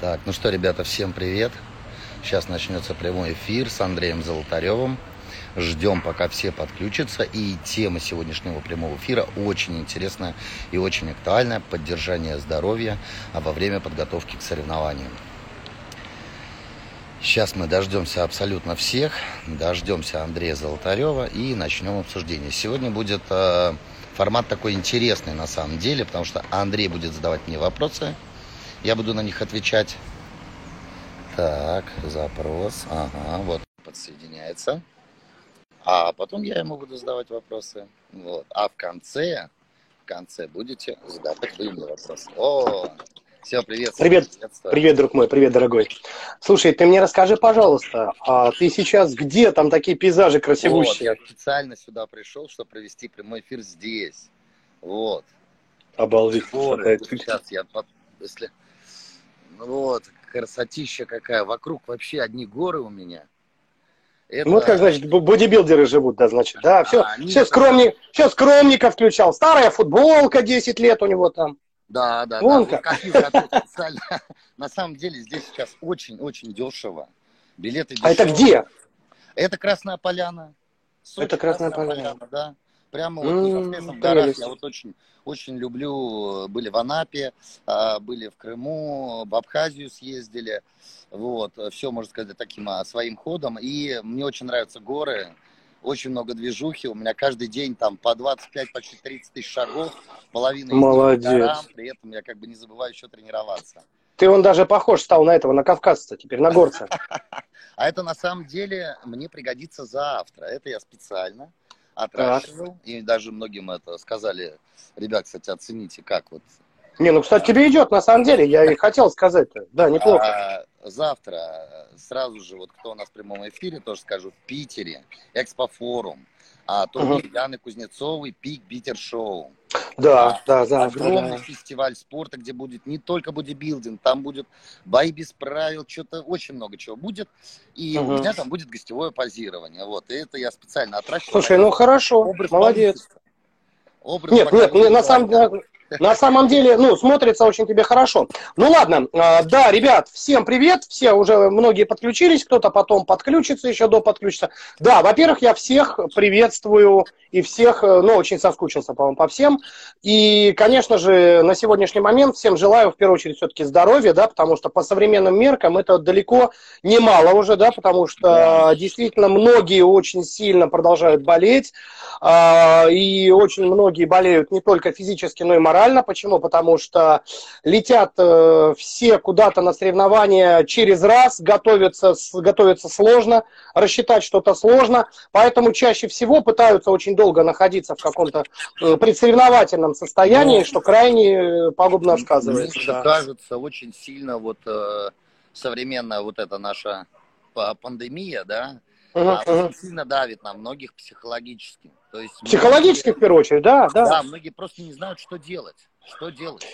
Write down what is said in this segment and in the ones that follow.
Так, ну что, ребята, всем привет. Сейчас начнется прямой эфир с Андреем Золотаревым. Ждем, пока все подключатся. И тема сегодняшнего прямого эфира очень интересная и очень актуальная. Поддержание здоровья а во время подготовки к соревнованиям. Сейчас мы дождемся абсолютно всех, дождемся Андрея Золотарева и начнем обсуждение. Сегодня будет э, формат такой интересный на самом деле, потому что Андрей будет задавать мне вопросы, я буду на них отвечать. Так, запрос. Ага, вот подсоединяется. А потом я ему буду задавать вопросы. Вот. А в конце, в конце будете задавать вы мне вопросы. О, все, привет. Привет, привет, друг мой, привет, дорогой. Слушай, ты мне расскажи, пожалуйста, а ты сейчас где там такие пейзажи красивущие? Вот, я специально сюда пришел, чтобы провести прямой эфир здесь. Вот. Обалдеть. Горы. Сейчас я, если вот, красотища какая. Вокруг вообще одни горы у меня. Это... Вот как, значит, бодибилдеры живут, да, значит. Да, все, а, все, скромник, все скромника включал. Старая футболка, 10 лет у него там. Да, да, Вон да. Как. Вот На самом деле здесь сейчас очень-очень дешево. Билеты дешевые. А это где? Это Красная Поляна. Сочи, это Красная, Красная Поляна. Поляна. Да. Прямо вот непосредственно в горах. Я вот очень, очень люблю. Были в Анапе, а, были в Крыму, в Абхазию съездили. Вот, все, можно сказать, таким а, своим ходом. И мне очень нравятся горы. Очень много движухи. У меня каждый день там по 25, почти 30 тысяч шагов. Половина Молодец. горам. При этом я как бы не забываю еще тренироваться. Ты он даже похож стал на этого, на кавказца, теперь на горца. А это на самом деле мне пригодится завтра. Это я специально отращивал. И даже многим это сказали, ребят, кстати, оцените, как вот. Не, ну, кстати, тебе идет, на самом деле, я и хотел сказать -то. Да, неплохо. А, завтра сразу же, вот кто у нас в прямом эфире, тоже скажу, в Питере, Экспофорум, а турнир угу. Яны Кузнецовой «Пик Питер Шоу». Да, да, да. Огромный да, фестиваль спорта, где будет не только бодибилдинг, там будет бои без правил, что-то очень много чего будет. И угу. у меня там будет гостевое позирование. Вот, и это я специально отращиваю. Слушай, ну хорошо, молодец. Образ нет, нет, на самом деле на самом деле, ну, смотрится очень тебе хорошо. Ну ладно, а, да, ребят, всем привет, все уже многие подключились, кто-то потом подключится, еще до подключится. Да, во-первых, я всех приветствую и всех, э, ну, очень соскучился, по-моему, по всем. И, конечно же, на сегодняшний момент всем желаю, в первую очередь, все-таки здоровья, да, потому что по современным меркам это далеко немало уже, да, потому что действительно многие очень сильно продолжают болеть, а, и очень многие болеют не только физически, но и морально морально. Почему? Потому что летят э, все куда-то на соревнования через раз, готовятся, готовятся сложно, рассчитать что-то сложно. Поэтому чаще всего пытаются очень долго находиться в каком-то э, предсоревновательном состоянии, Но... что крайне э, пагубно сказывается. Мне да. кажется, очень сильно вот э, современная вот эта наша пандемия, да, угу, а, угу. очень сильно давит на многих психологически. То есть Психологически, многие, в первую очередь, да, да. Да, многие просто не знают, что делать. Что делать?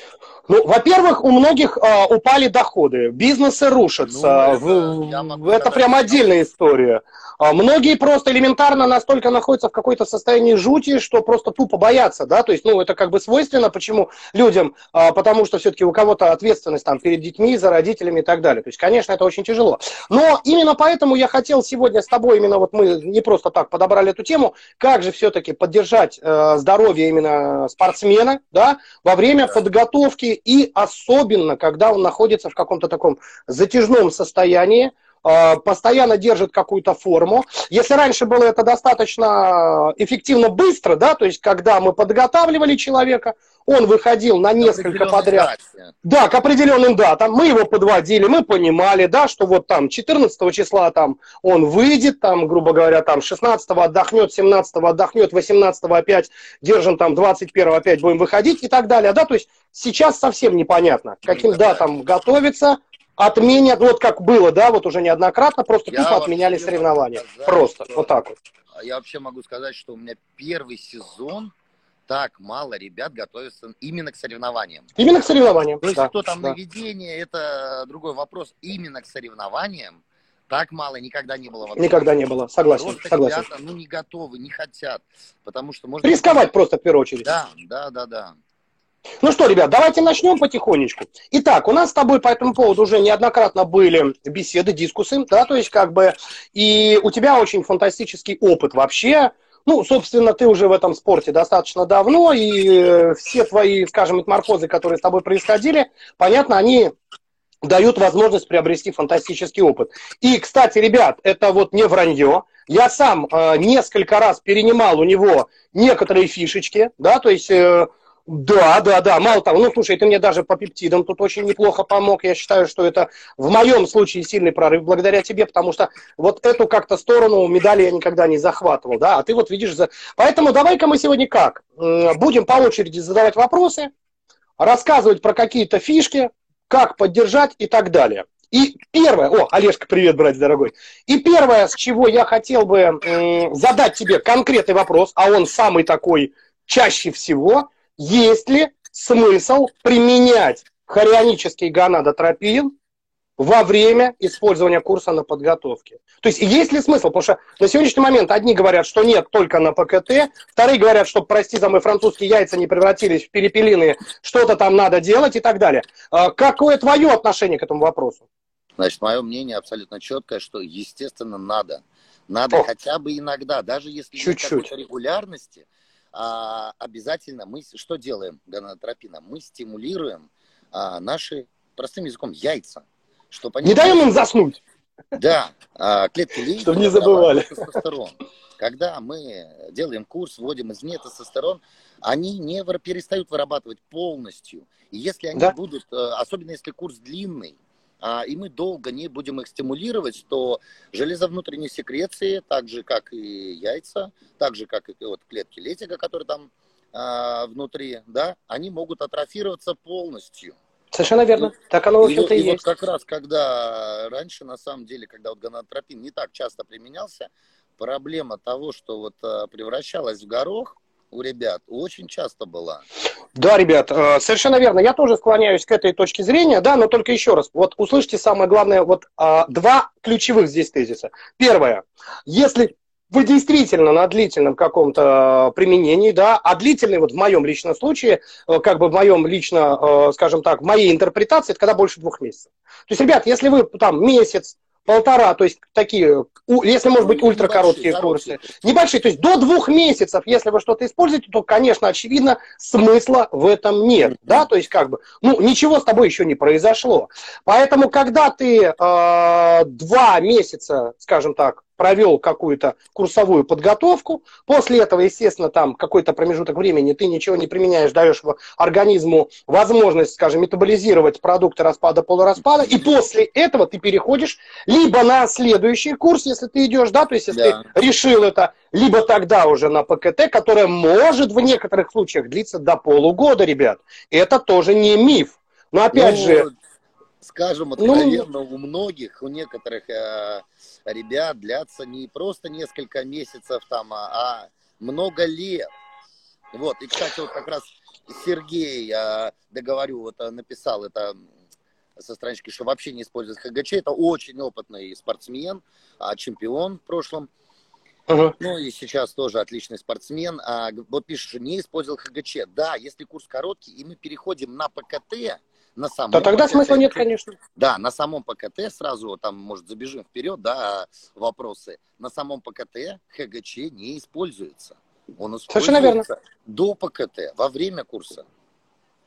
Ну, во-первых, у многих э, упали доходы, бизнесы рушатся. Ну, это, в, это прям отдельная история. А многие просто элементарно настолько находятся в какой-то состоянии жути, что просто тупо боятся, да, то есть, ну, это как бы свойственно, почему людям, а, потому что все-таки у кого-то ответственность там перед детьми, за родителями и так далее. То есть, конечно, это очень тяжело. Но именно поэтому я хотел сегодня с тобой, именно вот мы не просто так подобрали эту тему, как же все-таки поддержать э, здоровье именно спортсмена, да, во время подготовки и особенно, когда он находится в каком-то таком затяжном состоянии, постоянно держит какую-то форму. Если раньше было это достаточно эффективно быстро, да, то есть когда мы подготавливали человека, он выходил на несколько подряд. Дате. Да, к определенным датам. Мы его подводили, мы понимали, да, что вот там 14 числа там он выйдет, там, грубо говоря, там 16 отдохнет, 17 отдохнет, 18 опять держим там 21 опять будем выходить и так далее, да, то есть сейчас совсем непонятно, каким датам готовиться, отменят, вот как было, да, вот уже неоднократно, просто я тупо отменяли соревнования. Сказать, просто, что... вот так вот. Я вообще могу сказать, что у меня первый сезон так мало ребят готовятся именно к соревнованиям. Именно к соревнованиям. То есть да, кто там да. на ведение, это другой вопрос. Именно к соревнованиям так мало никогда не было. Вообще. Никогда не было, согласен. Просто согласен. ребята, ну, не готовы, не хотят. Потому что можно... Рисковать просто в первую очередь. Да, да, да, да. Ну что, ребят, давайте начнем потихонечку. Итак, у нас с тобой по этому поводу уже неоднократно были беседы, дискусы, да, то есть как бы, и у тебя очень фантастический опыт вообще. Ну, собственно, ты уже в этом спорте достаточно давно, и э, все твои, скажем, метаморфозы, которые с тобой происходили, понятно, они дают возможность приобрести фантастический опыт. И, кстати, ребят, это вот не вранье. Я сам э, несколько раз перенимал у него некоторые фишечки, да, то есть... Э, да, да, да. Мало того, ну слушай, ты мне даже по пептидам тут очень неплохо помог. Я считаю, что это в моем случае сильный прорыв благодаря тебе, потому что вот эту как-то сторону медали я никогда не захватывал, да, а ты вот видишь... Поэтому давай-ка мы сегодня как? Будем по очереди задавать вопросы, рассказывать про какие-то фишки, как поддержать и так далее. И первое, о, Олежка, привет, брат дорогой. И первое, с чего я хотел бы задать тебе конкретный вопрос, а он самый такой чаще всего – есть ли смысл применять хорионический гонадотропин во время использования курса на подготовке. То есть есть ли смысл? Потому что на сегодняшний момент одни говорят, что нет, только на ПКТ, вторые говорят, что, прости за мои французские яйца не превратились в перепелиные, что-то там надо делать и так далее. А какое твое отношение к этому вопросу? Значит, мое мнение абсолютно четкое, что, естественно, надо. Надо О. хотя бы иногда, даже если Чуть-чуть. нет какой-то регулярности, а, обязательно мы что делаем гонадотропином? Мы стимулируем а, наши, простым языком, яйца. Чтобы они... Не даем им заснуть. Да, а, клетки лейки. Чтобы не забывали. Тестостерон. Когда мы делаем курс, вводим извне тестостерон, они не перестают вырабатывать полностью. И если они да? будут, э, особенно если курс длинный, и мы долго не будем их стимулировать, то железо внутренней секреции, так же как и яйца, так же как и вот клетки летика, которые там а, внутри, да, они могут атрофироваться полностью. Совершенно верно. И, так оно, в общем-то, и, и, и есть. вот как раз, когда раньше, на самом деле, когда вот гонадотропин не так часто применялся, проблема того, что вот а, превращалась в горох, у ребят очень часто была. Да, ребят, э, совершенно верно. Я тоже склоняюсь к этой точке зрения, да, но только еще раз. Вот услышьте самое главное, вот а, два ключевых здесь тезиса. Первое. Если вы действительно на длительном каком-то применении, да, а длительный вот в моем личном случае, э, как бы в моем лично, э, скажем так, в моей интерпретации, это когда больше двух месяцев. То есть, ребят, если вы там месяц, полтора, то есть такие, если может быть ультракороткие курсы, небольшие, то есть до двух месяцев, если вы что-то используете, то, конечно, очевидно, смысла в этом нет, да, то есть как бы, ну, ничего с тобой еще не произошло. Поэтому, когда ты э, два месяца, скажем так, провел какую-то курсовую подготовку. После этого, естественно, там какой-то промежуток времени ты ничего не применяешь, даешь организму возможность, скажем, метаболизировать продукты распада, полураспада. И после этого ты переходишь либо на следующий курс, если ты идешь, да, то есть если да. ты решил это, либо тогда уже на ПКТ, которое может в некоторых случаях длиться до полугода, ребят. Это тоже не миф. Но опять ну, же... Скажем ну, откровенно, ну, у многих, у некоторых э, ребят длятся не просто несколько месяцев там, а, а много лет. Вот, и, кстати, вот как раз Сергей, я договорю, вот э, написал это со странички, что вообще не использует ХГЧ. Это очень опытный спортсмен, а, чемпион в прошлом. Uh-huh. Ну и сейчас тоже отличный спортсмен. А, вот пишет, что не использовал ХГЧ. Да, если курс короткий, и мы переходим на ПКТ, на самом То тогда ПКТ, смысла нет, конечно. Да, на самом ПКТ сразу, там, может, забежим вперед, да, вопросы. На самом ПКТ ХГЧ не используется. Он используется Совершенно верно. до ПКТ, во время курса.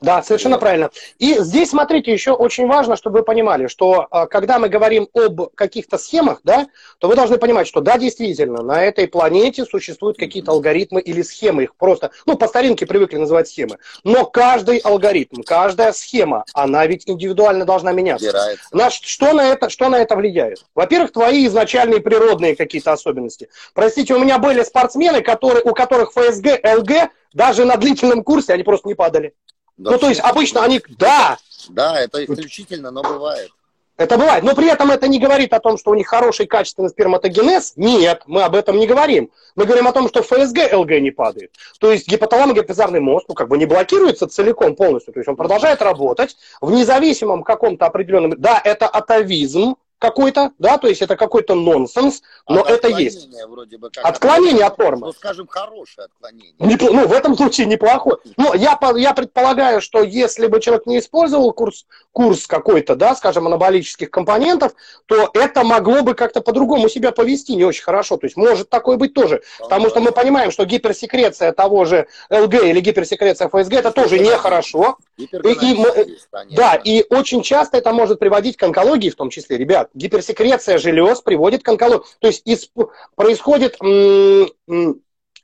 Да, совершенно вот. правильно. И здесь, смотрите, еще очень важно, чтобы вы понимали, что а, когда мы говорим об каких-то схемах, да, то вы должны понимать, что да, действительно, на этой планете существуют какие-то алгоритмы или схемы, их просто, ну, по старинке привыкли называть схемы. Но каждый алгоритм, каждая схема, она ведь индивидуально должна меняться. На, что, на это, что на это влияет? Во-первых, твои изначальные природные какие-то особенности. Простите, у меня были спортсмены, которые, у которых ФСГ, ЛГ, даже на длительном курсе они просто не падали. Да, ну, то есть обычно они, да. Да, это исключительно, но бывает. Это бывает. Но при этом это не говорит о том, что у них хороший качественный сперматогенез. Нет, мы об этом не говорим. Мы говорим о том, что ФСГ, ЛГ не падает. То есть гипоталамо-гипофизарный мозг ну, как бы не блокируется целиком полностью. То есть он продолжает работать в независимом каком-то определенном... Да, это атовизм, какой-то, да, то есть это какой-то нонсенс, но От это есть. Вроде бы как отклонение от нормы. Ну, скажем, хорошее отклонение. Не, ну, в этом случае неплохое. Но я, я предполагаю, что если бы человек не использовал курс, курс какой-то, да, скажем, анаболических компонентов, то это могло бы как-то по-другому себя повести не очень хорошо. То есть может такое быть тоже. Потому что мы понимаем, что гиперсекреция того же ЛГ или гиперсекреция ФСГ это тоже нехорошо. И, и мы, да, и очень часто это может приводить к онкологии в том числе, ребят гиперсекреция желез приводит к онкологии. То есть исп... происходит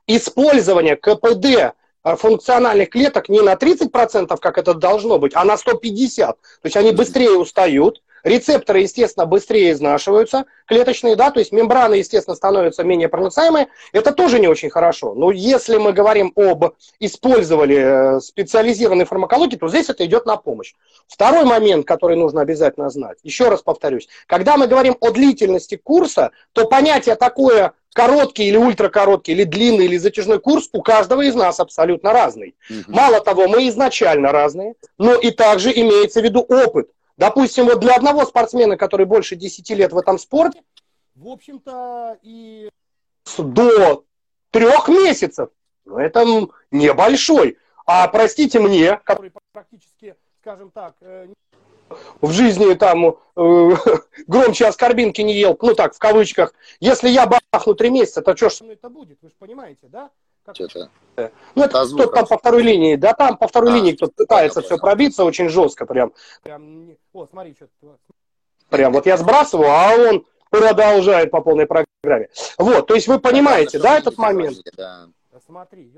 использование КПД а, функциональных клеток не на 30%, как это должно быть, а на 150%. То есть они быстрее устают, Рецепторы, естественно, быстрее изнашиваются, клеточные, да, то есть мембраны, естественно, становятся менее проницаемые. Это тоже не очень хорошо. Но если мы говорим об использовании э, специализированной фармакологии, то здесь это идет на помощь. Второй момент, который нужно обязательно знать, еще раз повторюсь, когда мы говорим о длительности курса, то понятие такое короткий или ультракороткий, или длинный, или затяжной курс у каждого из нас абсолютно разный. Угу. Мало того, мы изначально разные, но и также имеется в виду опыт. Допустим, вот для одного спортсмена, который больше 10 лет в этом спорте, в общем-то, и до трех месяцев, ну, это небольшой. А простите мне, который практически, скажем так, э, в жизни там э, громче оскорбинки не ел, ну так, в кавычках, если я бахну три месяца, то что ж со мной это будет, вы же понимаете, да? Что-то. Ну, это кто там по второй линии. Да, там по второй а, линии кто-то пытается все пробиться очень жестко прям. прям о, смотри, что Прям вот я сбрасываю, а он продолжает по полной программе. Вот, то есть вы понимаете, да, этот момент? Да. Смотри,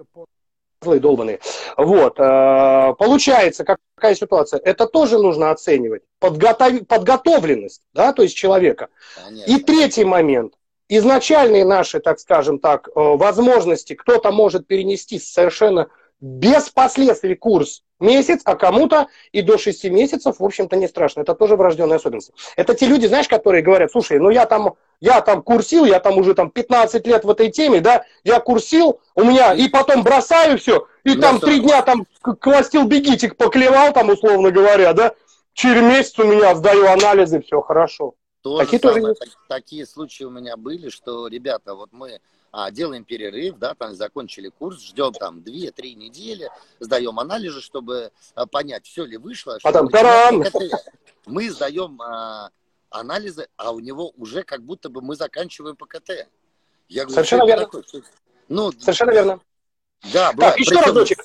злые долбанные. Вот. Э, получается, какая ситуация? Это тоже нужно оценивать. Подготов... Подготовленность, да, то есть человека. Конечно. И третий момент изначальные наши, так скажем так, э, возможности кто-то может перенести совершенно без последствий курс месяц, а кому-то и до 6 месяцев, в общем-то, не страшно. Это тоже врожденная особенность. Это те люди, знаешь, которые говорят, слушай, ну я там, я там курсил, я там уже там 15 лет в этой теме, да, я курсил, у меня, и потом бросаю все, и ну, там три дня там кластил бегитик поклевал, там, условно говоря, да, через месяц у меня сдаю анализы, все хорошо. То такие, тоже самое, так, такие случаи у меня были, что, ребята, вот мы а, делаем перерыв, да, там закончили курс, ждем там 2-3 недели, сдаем анализы, чтобы а, понять, все ли вышло. Потом, тарам! Мы сдаем а, анализы, а у него уже как будто бы мы заканчиваем по КТ. Я говорю, Совершенно верно. Такое? Ну, Совершенно верно. Да, так, еще причем... разочек.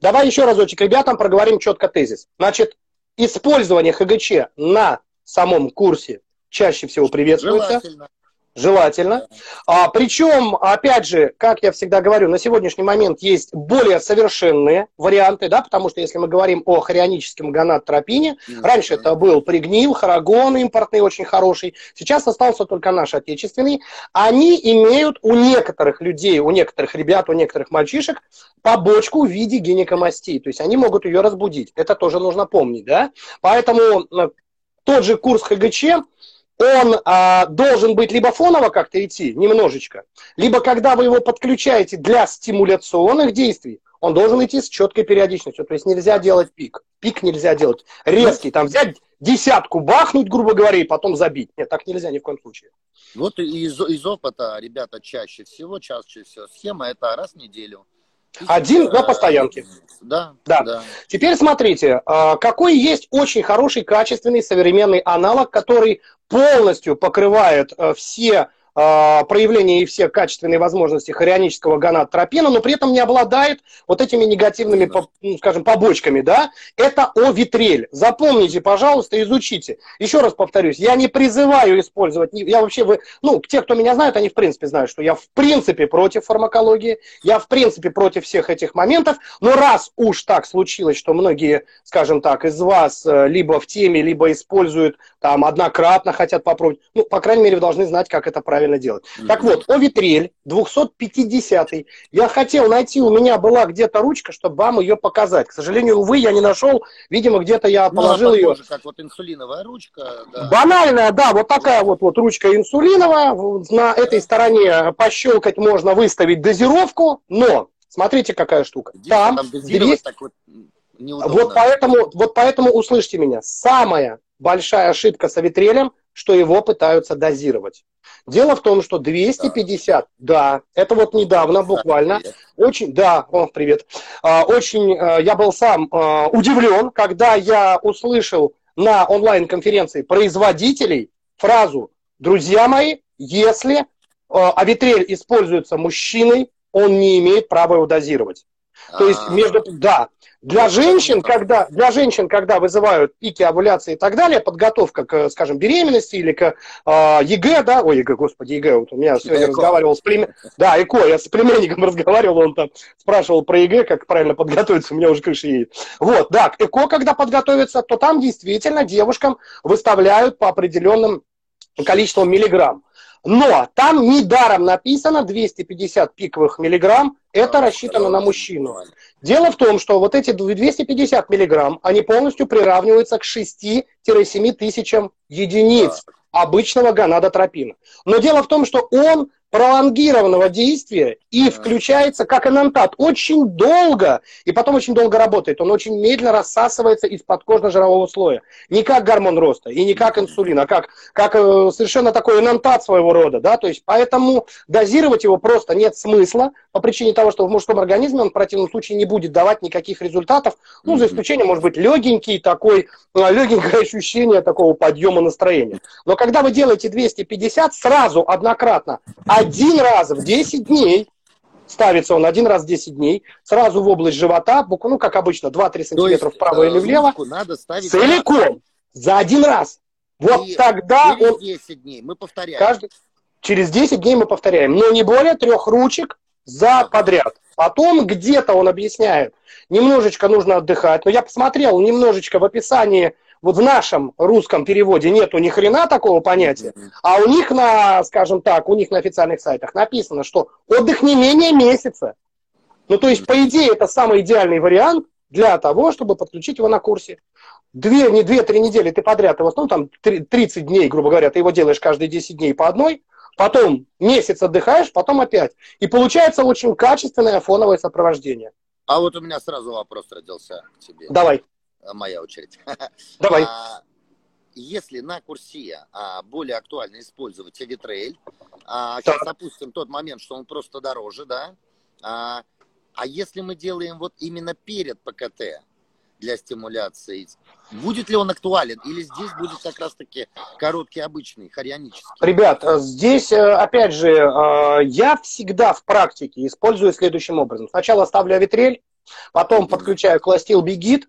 Давай еще разочек ребятам проговорим четко тезис. Значит, использование ХГЧ на самом курсе чаще всего приветствуется. Желательно. Желательно. А, причем, опять же, как я всегда говорю, на сегодняшний момент есть более совершенные варианты, да, потому что если мы говорим о хорионическом гонадотропине, mm-hmm. раньше это был пригнил, хорогон импортный, очень хороший, сейчас остался только наш отечественный. Они имеют у некоторых людей, у некоторых ребят, у некоторых мальчишек побочку в виде гинекомастии, то есть они могут ее разбудить. Это тоже нужно помнить, да. Поэтому тот же курс ХГЧ, он а, должен быть либо фоново как-то идти, немножечко, либо когда вы его подключаете для стимуляционных действий, он должен идти с четкой периодичностью. То есть нельзя делать пик. Пик нельзя делать резкий. Там взять десятку, бахнуть, грубо говоря, и потом забить. Нет, так нельзя ни в коем случае. Вот из, из опыта, ребята, чаще всего, чаще всего схема это раз в неделю. Один на постоянке. Да, да. да. Теперь смотрите, а, какой есть очень хороший, качественный, современный аналог, который полностью покрывает э, все а, проявления и все качественные возможности хорионического гонадотропина, но при этом не обладает вот этими негативными, ну, скажем, побочками, да, это овитрель. Запомните, пожалуйста, изучите. Еще раз повторюсь, я не призываю использовать, я вообще, вы, ну, те, кто меня знают, они в принципе знают, что я в принципе против фармакологии, я в принципе против всех этих моментов, но раз уж так случилось, что многие, скажем так, из вас э, либо в теме, либо используют там однократно хотят попробовать, ну, по крайней мере, вы должны знать, как это правильно правильно делать. Mm-hmm. Так вот, о витрель 250 Я хотел найти, у меня была где-то ручка, чтобы вам ее показать. К сожалению, увы, я не нашел. Видимо, где-то я ну, положил ее. как вот инсулиновая ручка. Да. Банальная, да, вот такая вот, вот ручка инсулиновая. На этой стороне пощелкать можно выставить дозировку, но смотрите, какая штука. Там, там есть... так вот вот поэтому, вот поэтому услышьте меня. Самая большая ошибка с авитрелем что его пытаются дозировать. Дело в том, что 250, да, это вот недавно буквально, очень, да, о, привет, а, очень, а, я был сам а, удивлен, когда я услышал на онлайн-конференции производителей фразу «Друзья мои, если авитрель используется мужчиной, он не имеет права его дозировать». То есть между, да, для женщин, когда, для женщин, когда вызывают пики овуляции и так далее, подготовка к, скажем, беременности или к э, ЕГЭ, да, ой, ЕГЭ, господи, ЕГЭ, вот у меня сегодня ЭКО. разговаривал с племен... Да, ЭКО, я с племянником разговаривал, он там спрашивал про ЕГЭ, как правильно подготовиться, у меня уже крыша едет. Вот, да, к ЭКО, когда подготовиться, то там действительно девушкам выставляют по определенным количеству миллиграмм. Но там недаром написано 250 пиковых миллиграмм, это рассчитано на мужчину. Дело в том, что вот эти 250 миллиграмм, они полностью приравниваются к 6-7 тысячам единиц обычного гонадотропина. Но дело в том, что он пролонгированного действия и включается как энантат очень долго, и потом очень долго работает. Он очень медленно рассасывается из подкожно-жирового слоя. Не как гормон роста и не как инсулин, а как, как э, совершенно такой энантат своего рода. Да? То есть, поэтому дозировать его просто нет смысла по причине того, что в мужском организме он в противном случае не будет давать никаких результатов, ну, за исключением, может быть, легенький такой, э, легенькое ощущение такого подъема настроения. Но когда вы делаете 250, сразу, однократно, один раз в 10 дней, ставится он один раз в 10 дней, сразу в область живота, ну, как обычно, 2-3 сантиметра вправо или влево, надо ставить целиком, за один раз. Вот и тогда через он... 10 дней мы повторяем. Каждый... Через 10 дней мы повторяем, но не более трех ручек за ага. подряд. Потом где-то он объясняет, немножечко нужно отдыхать. Но я посмотрел немножечко в описании вот в нашем русском переводе нету ни хрена такого понятия, а у них на, скажем так, у них на официальных сайтах написано, что отдых не менее месяца. Ну, то есть, по идее, это самый идеальный вариант для того, чтобы подключить его на курсе. Две, не две-три недели ты подряд, в основном там 30 дней, грубо говоря, ты его делаешь каждые 10 дней по одной, потом месяц отдыхаешь, потом опять. И получается очень качественное фоновое сопровождение. А вот у меня сразу вопрос родился к тебе. Давай. Э, моя очередь. Давай. А, если на курсе а, более актуально использовать Авитрейль, а, сейчас опустим тот момент, что он просто дороже, да, а, а если мы делаем вот именно перед ПКТ для стимуляции, будет ли он актуален или здесь будет как раз-таки короткий обычный, хорионический? Ребят, э, здесь, э, опять же, я всегда в практике использую следующим образом. Сначала ставлю Авитрель, потом подключаю Кластил Бигит,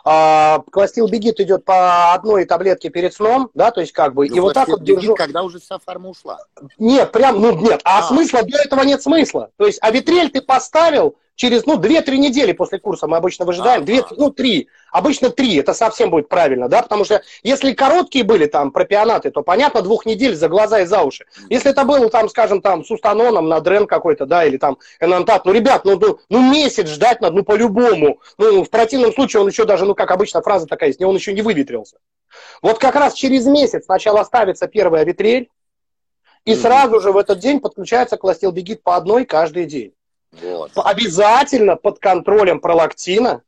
а, Кластил Бегит идет по одной таблетке перед сном, да, то есть как бы, ну, и вот так вот держу. когда уже вся форма ушла. Нет, прям, ну нет, а, а смысла для этого нет смысла. То есть авитрель ты поставил, через, ну, 2-3 недели после курса мы обычно выжидаем, 2, ну, 3, обычно 3, это совсем будет правильно, да, потому что если короткие были там пропионаты, то, понятно, двух недель за глаза и за уши. Если это было там, скажем, там, с устаноном на дрен какой-то, да, или там энантат, ну, ребят, ну, ну, ну, месяц ждать надо, ну, по-любому. Ну, в противном случае он еще даже, ну, как обычно фраза такая есть, он еще не выветрился. Вот как раз через месяц сначала ставится первая витрель, и сразу же в этот день подключается кластилбегит по одной каждый день. Вот. Обязательно под контролем пролактина,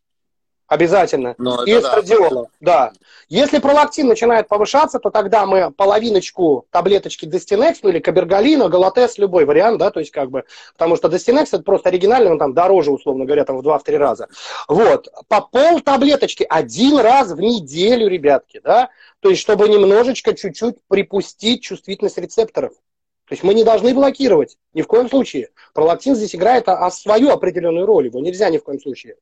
обязательно, Но и эстрадиола. Да, да. Если пролактин начинает повышаться, то тогда мы половиночку таблеточки Дестинекс, ну или Кабергалина, Галатес, любой вариант, да, то есть как бы, потому что Дестинекс это просто оригинальный, он там дороже, условно говоря, там в 2-3 раза. Вот, по пол таблеточки один раз в неделю, ребятки, да, то есть чтобы немножечко, чуть-чуть припустить чувствительность рецепторов. То есть мы не должны блокировать, ни в коем случае. Пролактин здесь играет а, а свою определенную роль, его нельзя ни в коем случае.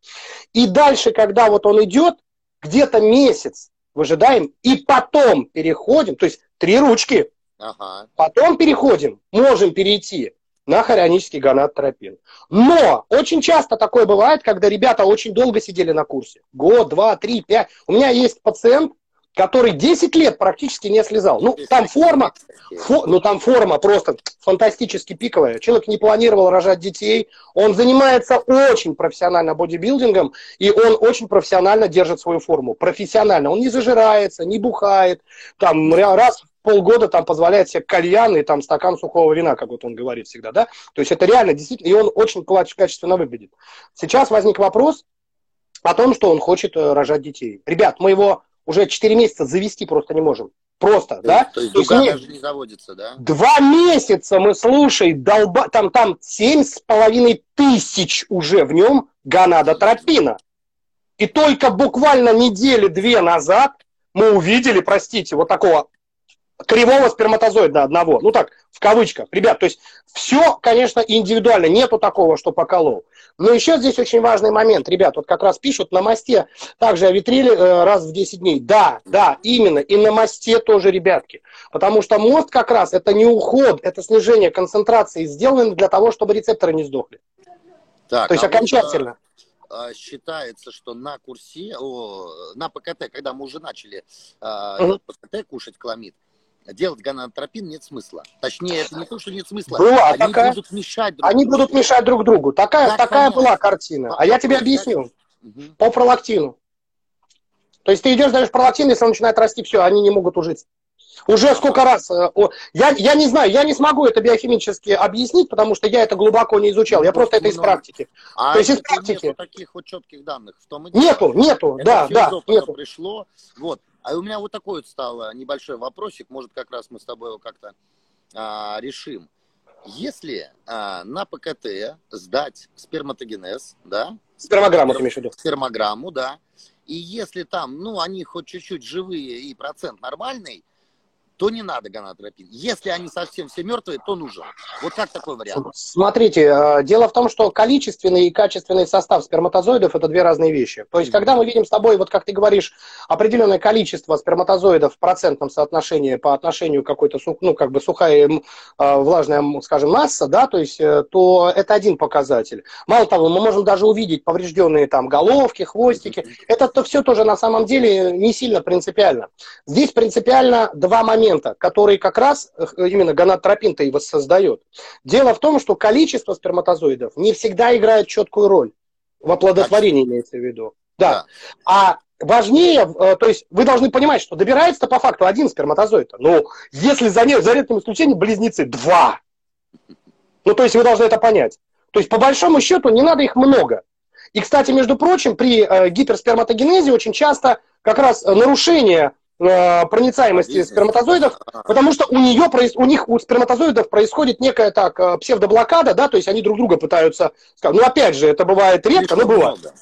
И дальше, когда вот он идет, где-то месяц выжидаем, и потом переходим, то есть три ручки, ага. потом переходим, можем перейти на хорионический гонадотропин. Но очень часто такое бывает, когда ребята очень долго сидели на курсе. Год, два, три, пять. У меня есть пациент, который 10 лет практически не слезал. Ну, там форма, фо, ну, там форма просто фантастически пиковая. Человек не планировал рожать детей, он занимается очень профессионально бодибилдингом, и он очень профессионально держит свою форму. Профессионально. Он не зажирается, не бухает, там раз в полгода там позволяет себе кальян и там стакан сухого вина, как вот он говорит всегда, да? То есть это реально действительно, и он очень качественно выглядит. Сейчас возник вопрос о том, что он хочет э, рожать детей. Ребят, мы его уже 4 месяца завести просто не можем. Просто, то, да? То есть, то есть дуга даже не заводится, да? Два месяца мы, слушай, долба... там, там семь с половиной тысяч уже в нем гонадотропина. И только буквально недели две назад мы увидели, простите, вот такого кривого сперматозоида одного. Ну так, в кавычках. Ребят, то есть все, конечно, индивидуально. Нету такого, что поколол. Но еще здесь очень важный момент. Ребят, вот как раз пишут на мосте также о витриле э, раз в 10 дней. Да, да, именно. И на мосте тоже, ребятки. Потому что мост как раз это не уход, это снижение концентрации, сделано для того, чтобы рецепторы не сдохли. Так, то есть а окончательно. Вот, а, считается, что на курсе, о, на ПКТ, когда мы уже начали угу. ПКТ кушать кламид, делать гонадотропин нет смысла. Точнее, это не то, что нет смысла. Была они такая... будут мешать друг Они другу. будут мешать друг другу. Такая, как такая была картина. Как а я тебе объясню. Угу. По пролактину. То есть ты идешь, даешь пролактин, если он начинает расти, все, они не могут ужиться. Уже сколько раз, э, я, я не знаю, я не смогу это биохимически объяснить, потому что я это глубоко не изучал, я просто это из практики. А То есть из практики. Нету таких вот четких данных в том и Нету, нету, это да, да, нету. пришло, вот. А у меня вот такой вот стал э, небольшой вопросик, может как раз мы с тобой его как-то а, решим. Если а, на ПКТ сдать сперматогенез, да? Спермограмму ты имеешь в виду? Спермограмму, да. И если там, ну, они хоть чуть-чуть живые и процент нормальный, то не надо гонадотропин. Если они совсем все мертвые, то нужен. Вот как такой вариант? Смотрите, э, дело в том, что количественный и качественный состав сперматозоидов – это две разные вещи. То есть, когда мы видим с тобой, вот как ты говоришь, определенное количество сперматозоидов в процентном соотношении по отношению к какой-то, ну, как бы сухая, э, влажная, скажем, масса, да, то есть, э, то это один показатель. Мало того, мы можем даже увидеть поврежденные там головки, хвостики. Это -то все тоже на самом деле не сильно принципиально. Здесь принципиально два момента момента, который как раз э, именно гонадотропин-то и воссоздает. Дело в том, что количество сперматозоидов не всегда играет четкую роль. В оплодотворении имеется в виду. Да. да. А важнее, э, то есть вы должны понимать, что добирается по факту один сперматозоид. Но если за, не, за редким исключением близнецы два. Ну, то есть вы должны это понять. То есть по большому счету не надо их много. И, кстати, между прочим, при э, гиперсперматогенезе очень часто как раз нарушение проницаемости сперматозоидов, потому что у нее, у них, у сперматозоидов происходит некая так э, псевдоблокада, да, то есть они друг друга пытаются, ну опять же, это бывает редко, но бывает.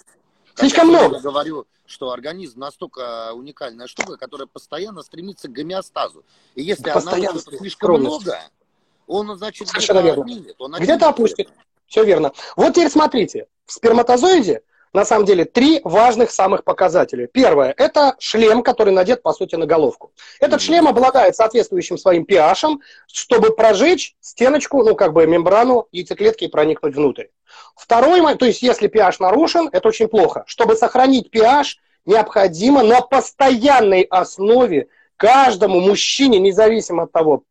Слишком много. Я говорю, что организм настолько уникальная штука, которая постоянно стремится к гомеостазу. И если она слишком много, он, значит, где-то отнимет. Где-то опустит. Все верно. Вот теперь смотрите, в сперматозоиде на самом деле три важных самых показателя. Первое – это шлем, который надет, по сути, на головку. Этот шлем обладает соответствующим своим pH, чтобы прожечь стеночку, ну, как бы мембрану яйцеклетки и проникнуть внутрь. Второй, то есть если pH нарушен, это очень плохо. Чтобы сохранить pH, необходимо на постоянной основе каждому мужчине, независимо от того,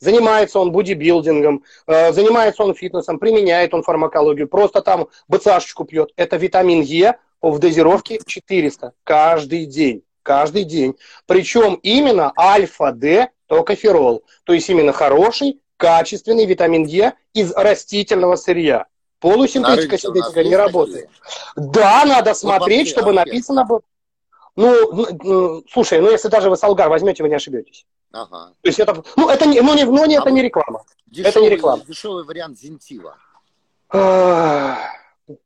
занимается он бодибилдингом, э, занимается он фитнесом, применяет он фармакологию, просто там БЦАшечку пьет. Это витамин Е в дозировке 400 каждый день. Каждый день. Причем именно альфа-Д токоферол. То есть именно хороший, качественный витамин Е из растительного сырья. Полусинтетика, синтетика не работает. Да, надо ну, смотреть, чтобы написано было. Ну, слушай, ну если даже вы Салгар возьмете, вы не ошибетесь. Ага. То есть это, ну это не, ну не, ну, не, это а не реклама. Дешевый, это не реклама. Дешевый вариант Зентива. Надо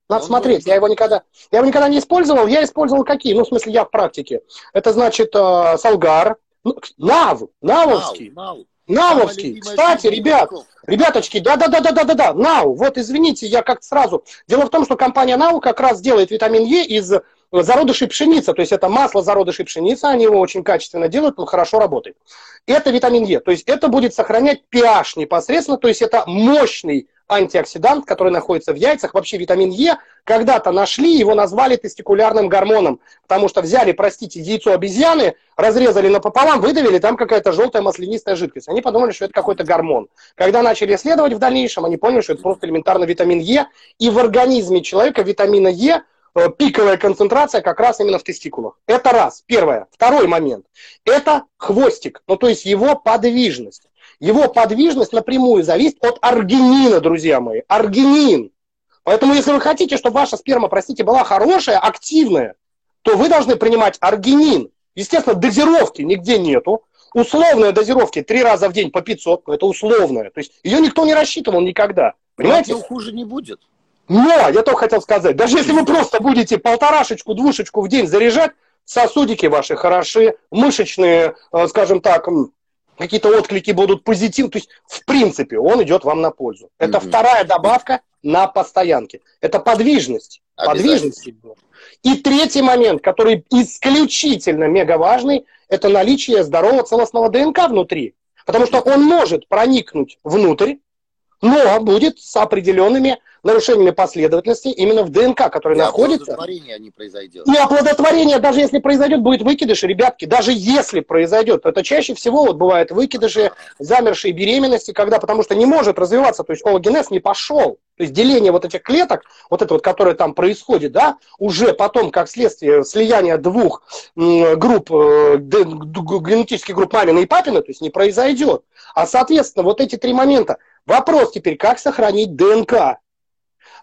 Он смотреть, будет... я его никогда, я его никогда не использовал. Я использовал какие? Ну, в смысле, я в практике. Это значит э, Салгар, ну, Нав, Навовский. Нав, Нав. Навовский. Кстати, ребят, ребяточки, да-да-да-да-да-да, Нау. Вот, извините, я как сразу. Дело в том, что компания Нау как раз делает витамин Е из зародышей пшеницы, то есть это масло зародышей пшеницы, они его очень качественно делают, он хорошо работает. Это витамин Е, то есть это будет сохранять pH непосредственно, то есть это мощный антиоксидант, который находится в яйцах. Вообще витамин Е когда-то нашли, его назвали тестикулярным гормоном, потому что взяли, простите, яйцо обезьяны, разрезали напополам, выдавили, там какая-то желтая маслянистая жидкость. Они подумали, что это какой-то гормон. Когда начали исследовать в дальнейшем, они поняли, что это просто элементарно витамин Е, и в организме человека витамина Е пиковая концентрация как раз именно в тестикулах. Это раз. Первое. Второй момент. Это хвостик, ну то есть его подвижность. Его подвижность напрямую зависит от аргинина, друзья мои. Аргинин. Поэтому, если вы хотите, чтобы ваша сперма, простите, была хорошая, активная, то вы должны принимать аргинин. Естественно, дозировки нигде нету. условная дозировки три раза в день по 500, но это условная. То есть ее никто не рассчитывал никогда. Понимаете? Но хуже не будет. Но, я только хотел сказать, даже если вы просто будете полторашечку, двушечку в день заряжать, сосудики ваши хороши, мышечные, э, скажем так, какие-то отклики будут позитивны. То есть, в принципе, он идет вам на пользу. Это mm вторая добавка на постоянке. Это подвижность. Подвижность. И третий момент, который исключительно мега важный, это наличие здорового целостного ДНК внутри. Потому что он может проникнуть внутрь, но будет с определенными нарушениями последовательности именно в ДНК, который и находится. оплодотворение не произойдет. И оплодотворение, даже если произойдет, будет выкидыш, ребятки, даже если произойдет, это чаще всего вот бывает выкидыши, замершие беременности, когда, потому что не может развиваться, то есть ологенез не пошел. То есть деление вот этих клеток, вот это вот, которое там происходит, да, уже потом, как следствие слияния двух групп, э, генетических групп мамины и папины, то есть не произойдет. А, соответственно, вот эти три момента. Вопрос теперь, как сохранить ДНК?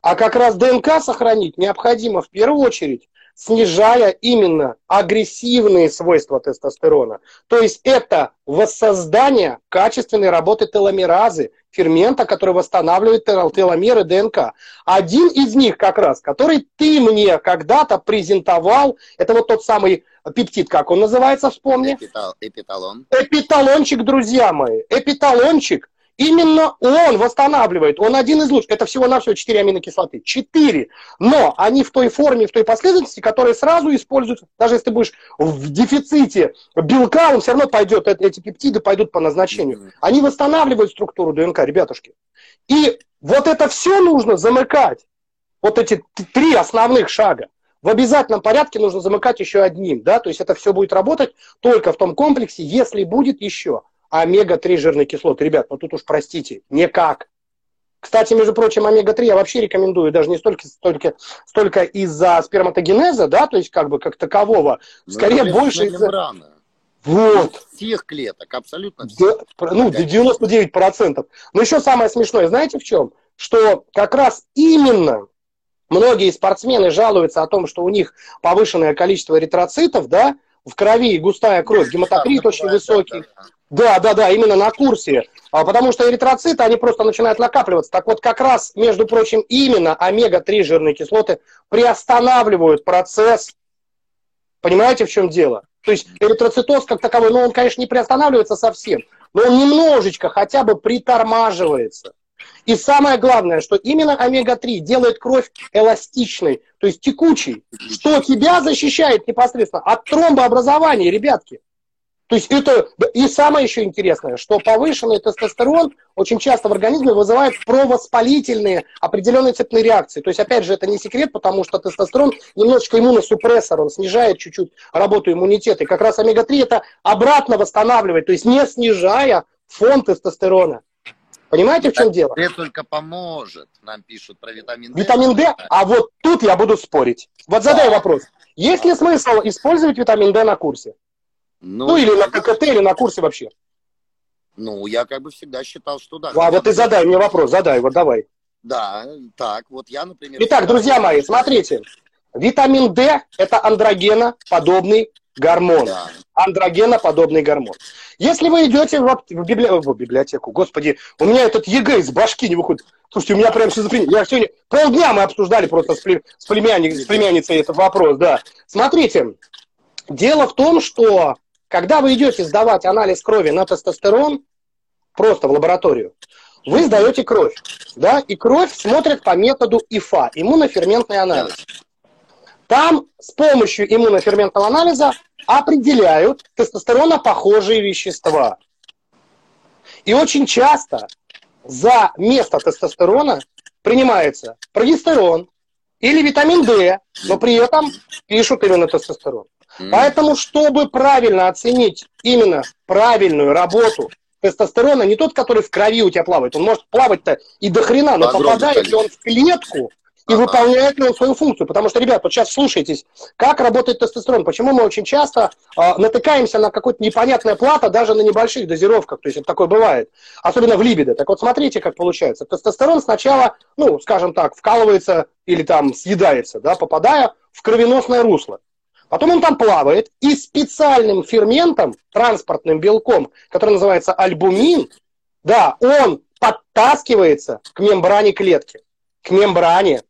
А как раз ДНК сохранить необходимо в первую очередь, снижая именно агрессивные свойства тестостерона. То есть это воссоздание качественной работы теломеразы, фермента, который восстанавливает теломеры ДНК. Один из них как раз, который ты мне когда-то презентовал, это вот тот самый пептид, как он называется, вспомни? Эпитал, эпиталон. Эпиталончик, друзья мои. Эпиталончик Именно он восстанавливает, он один из лучших. Это всего-навсего 4 аминокислоты. 4. Но они в той форме, в той последовательности, которые сразу используются. Даже если ты будешь в дефиците белка, он все равно пойдет, эти пептиды пойдут по назначению. Они восстанавливают структуру ДНК, ребятушки. И вот это все нужно замыкать. Вот эти три основных шага. В обязательном порядке нужно замыкать еще одним, да, то есть это все будет работать только в том комплексе, если будет еще омега-3 жирные кислоты. Ребят, ну тут уж простите, никак. Кстати, между прочим, омега-3 я вообще рекомендую, даже не столько, столько, столько из-за сперматогенеза, да, то есть как бы как такового, Но ну, скорее больше из-за... Вот. Всех клеток, абсолютно всех. Да, ну, 99%. Но еще самое смешное, знаете в чем? Что как раз именно многие спортсмены жалуются о том, что у них повышенное количество эритроцитов, да, в крови густая кровь, гематокрит очень высокий. Да, да, да, именно на курсе. А, потому что эритроциты, они просто начинают накапливаться. Так вот, как раз, между прочим, именно омега-3 жирные кислоты приостанавливают процесс. Понимаете, в чем дело? То есть эритроцитоз как таковой, ну, он, конечно, не приостанавливается совсем, но он немножечко хотя бы притормаживается. И самое главное, что именно омега-3 делает кровь эластичной, то есть текучей, что тебя защищает непосредственно от тромбообразования, ребятки. То есть это и самое еще интересное, что повышенный тестостерон очень часто в организме вызывает провоспалительные определенные цепные реакции. То есть, опять же, это не секрет, потому что тестостерон немножечко иммуносупрессор, он снижает чуть-чуть работу иммунитета. И как раз омега-3 это обратно восстанавливает, то есть не снижая фон тестостерона. Понимаете, в чем дело? Это только поможет. Нам пишут про витамин D. Витамин D? А вот тут я буду спорить. Вот задай да. вопрос. Есть ли смысл использовать витамин D на курсе? Ну, ну или на ККТ, или на курсе вообще. Ну, я как бы всегда считал, что да. А вот ты задай мне вопрос, задай, вот давай. Да, так, вот я, например... Итак, друзья мои, смотрите. Витамин D – это андрогеноподобный гормон. Да. Андрогеноподобный гормон. Если вы идете в, в, библи... в библиотеку, господи, у меня этот ЕГЭ из башки не выходит. Слушайте, у меня прям шизофрения. Я сегодня полдня мы обсуждали просто с, плем... с, племянник... с племянницей этот вопрос, да. Смотрите, дело в том, что когда вы идете сдавать анализ крови на тестостерон, просто в лабораторию, вы сдаете кровь, да, и кровь смотрят по методу ИФА, иммуноферментный анализ. Там с помощью иммуноферментного анализа определяют тестостеронопохожие вещества. И очень часто за место тестостерона принимается прогестерон или витамин D, но при этом пишут именно тестостерон. Поэтому, чтобы правильно оценить именно правильную работу тестостерона, не тот, который в крови у тебя плавает, он может плавать-то и до хрена, но Подробно, попадает ли он в клетку и ага. выполняет ли он свою функцию. Потому что, ребят, вот сейчас слушайтесь, как работает тестостерон. Почему мы очень часто э, натыкаемся на какое-то непонятное плато даже на небольших дозировках. То есть это такое бывает. Особенно в либидо. Так вот, смотрите, как получается. Тестостерон сначала, ну, скажем так, вкалывается или там съедается, да, попадая в кровеносное русло. Потом он там плавает, и специальным ферментом, транспортным белком, который называется альбумин, да, он подтаскивается к мембране клетки. К мембране.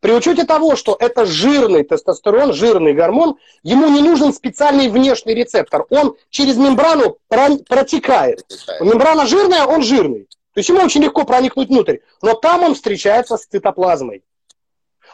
При учете того, что это жирный тестостерон, жирный гормон, ему не нужен специальный внешний рецептор. Он через мембрану протекает. Мембрана жирная, он жирный. То есть ему очень легко проникнуть внутрь. Но там он встречается с цитоплазмой.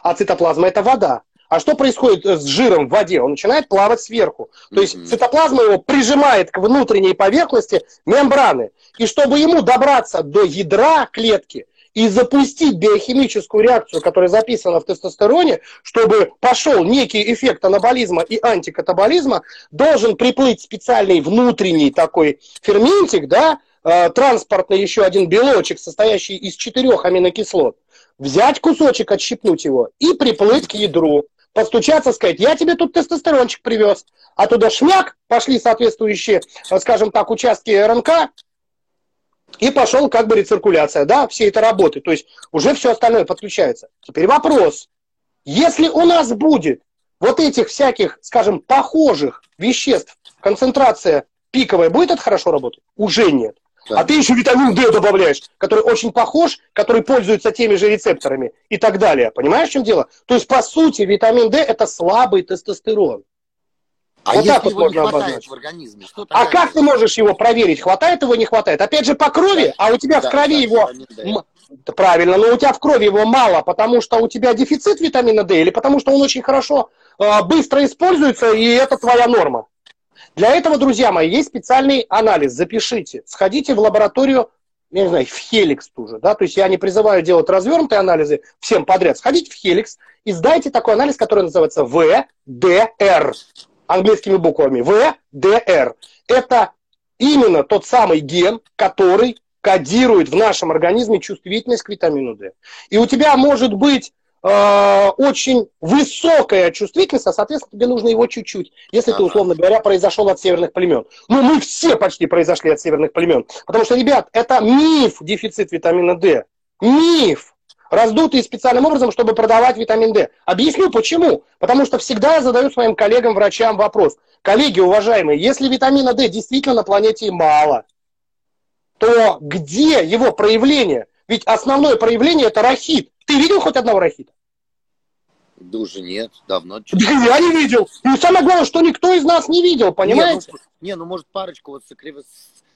А цитоплазма это вода. А что происходит с жиром в воде? Он начинает плавать сверху. То есть цитоплазма его прижимает к внутренней поверхности мембраны. И чтобы ему добраться до ядра клетки, и запустить биохимическую реакцию, которая записана в тестостероне, чтобы пошел некий эффект анаболизма и антикатаболизма, должен приплыть специальный внутренний такой ферментик, да, э, транспортный еще один белочек, состоящий из четырех аминокислот, взять кусочек, отщипнуть его и приплыть к ядру, постучаться, сказать, я тебе тут тестостерончик привез, а туда шмяк, пошли соответствующие, э, скажем так, участки РНК, и пошел как бы рециркуляция, да, все это работы, то есть уже все остальное подключается. Теперь вопрос, если у нас будет вот этих всяких, скажем, похожих веществ, концентрация пиковая, будет это хорошо работать? Уже нет. Да. А ты еще витамин D добавляешь, который очень похож, который пользуется теми же рецепторами и так далее. Понимаешь, в чем дело? То есть, по сути, витамин D – это слабый тестостерон. А вот его не хватает обозначить. в организме? Что а как ты можешь его проверить, хватает его, не хватает? Опять же, по крови, да. а у тебя да, в крови да, его... Правильно, но у тебя в крови его мало, потому что у тебя дефицит витамина D или потому что он очень хорошо, э, быстро используется, и это твоя норма. Для этого, друзья мои, есть специальный анализ. Запишите. Сходите в лабораторию, я не знаю, в Хеликс тоже. Да? То есть я не призываю делать развернутые анализы всем подряд. Сходите в Хеликс и сдайте такой анализ, который называется ВДР английскими буквами В, Д, Р. Это именно тот самый ген, который кодирует в нашем организме чувствительность к витамину D. И у тебя может быть э, очень высокая чувствительность, а, соответственно, тебе нужно его чуть-чуть, если ага. ты, условно говоря, произошел от северных племен. Ну, мы все почти произошли от северных племен. Потому что, ребят, это миф дефицит витамина D. Миф раздутые специальным образом, чтобы продавать витамин D. Объясню почему. Потому что всегда я задаю своим коллегам-врачам вопрос. Коллеги, уважаемые, если витамина D действительно на планете мало, то где его проявление? Ведь основное проявление это рахит. Ты видел хоть одного рахита? Да уже нет, давно. Я не видел. И самое главное, что никто из нас не видел, понимаете? Не, ну, не, ну может парочку вот с,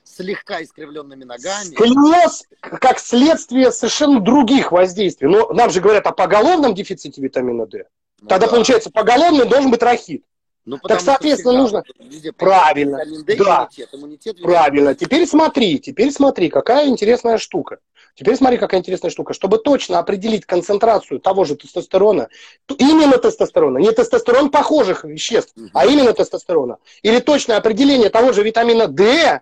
слегка искривленными ногами. Сколиоз как следствие совершенно других воздействий. Но нам же говорят о поголовном дефиците витамина D. Ну, Тогда да. получается, поголовный должен быть рахит. Ну, так, соответственно, нужно... Правильно. D, да. Иммунитет, иммунитет Правильно. Теперь смотри, теперь смотри, какая интересная штука. Теперь смотри, какая интересная штука. Чтобы точно определить концентрацию того же тестостерона, именно тестостерона, не тестостерон похожих веществ, угу. а именно тестостерона, или точное определение того же витамина D,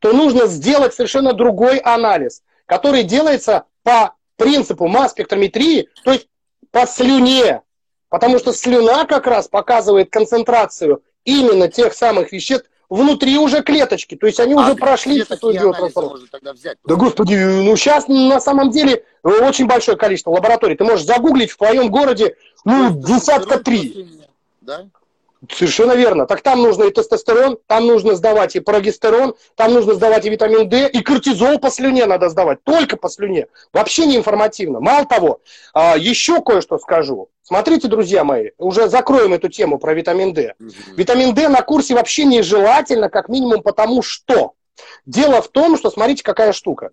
то нужно сделать совершенно другой анализ, который делается по принципу масс-спектрометрии, то есть по слюне. Потому что слюна как раз показывает концентрацию именно тех самых веществ внутри уже клеточки. То есть они а уже прошли свою биотрансформацию. Да господи, ну сейчас на самом деле очень большое количество лабораторий. Ты можешь загуглить в твоем городе ну, десятка три. Да? Совершенно верно. Так там нужно и тестостерон, там нужно сдавать и прогестерон, там нужно сдавать и витамин D, и кортизол по слюне надо сдавать, только по слюне. Вообще не информативно. Мало того, а, еще кое-что скажу. Смотрите, друзья мои, уже закроем эту тему про витамин D. Витамин D на курсе вообще нежелательно, как минимум потому что. Дело в том, что смотрите, какая штука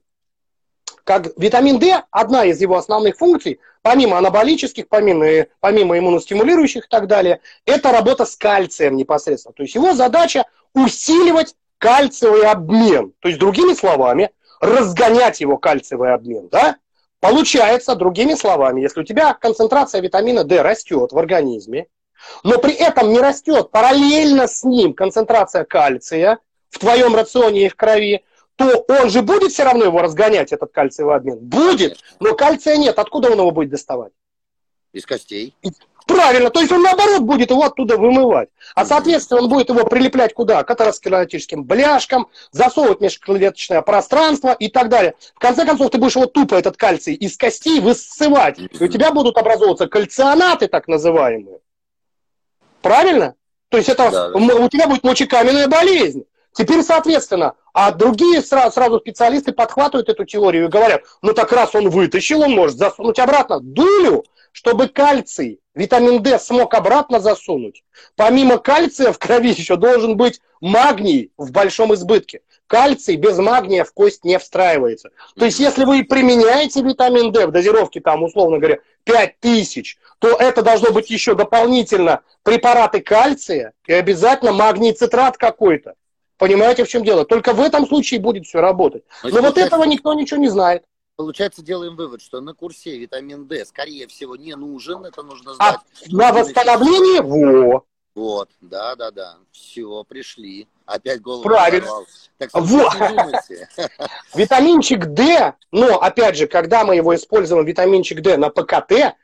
как витамин D, одна из его основных функций, помимо анаболических, помимо, помимо иммуностимулирующих и так далее, это работа с кальцием непосредственно. То есть его задача усиливать кальциевый обмен. То есть, другими словами, разгонять его кальциевый обмен. Да? Получается, другими словами, если у тебя концентрация витамина D растет в организме, но при этом не растет параллельно с ним концентрация кальция в твоем рационе и в крови, то он же будет все равно его разгонять, этот кальциевый обмен? Будет, но кальция нет. Откуда он его будет доставать? Из костей. Правильно, то есть он наоборот будет его оттуда вымывать. А соответственно он будет его прилеплять куда? К атеросклеротическим бляшкам, засовывать межклеточное пространство и так далее. В конце концов ты будешь его тупо этот кальций из костей высывать. И у тебя будут образовываться кальционаты так называемые. Правильно? То есть это да, да. у тебя будет мочекаменная болезнь. Теперь, соответственно, а другие сразу, сразу специалисты подхватывают эту теорию и говорят, ну так раз он вытащил, он может засунуть обратно дулю, чтобы кальций, витамин D смог обратно засунуть. Помимо кальция в крови еще должен быть магний в большом избытке. Кальций без магния в кость не встраивается. То есть, если вы применяете витамин D в дозировке, там, условно говоря, 5000, то это должно быть еще дополнительно препараты кальция и обязательно магний цитрат какой-то. Понимаете, в чем дело? Только в этом случае будет все работать. Но вот этого никто ничего не знает. Получается, делаем вывод, что на курсе витамин D, скорее всего, не нужен. Это нужно а знать. А на восстановление? Во. Вот, да, да, да. Все, пришли. Опять голову Правильно. Так что вот. Витаминчик D, но, опять же, когда мы его используем, витаминчик D на ПКТ,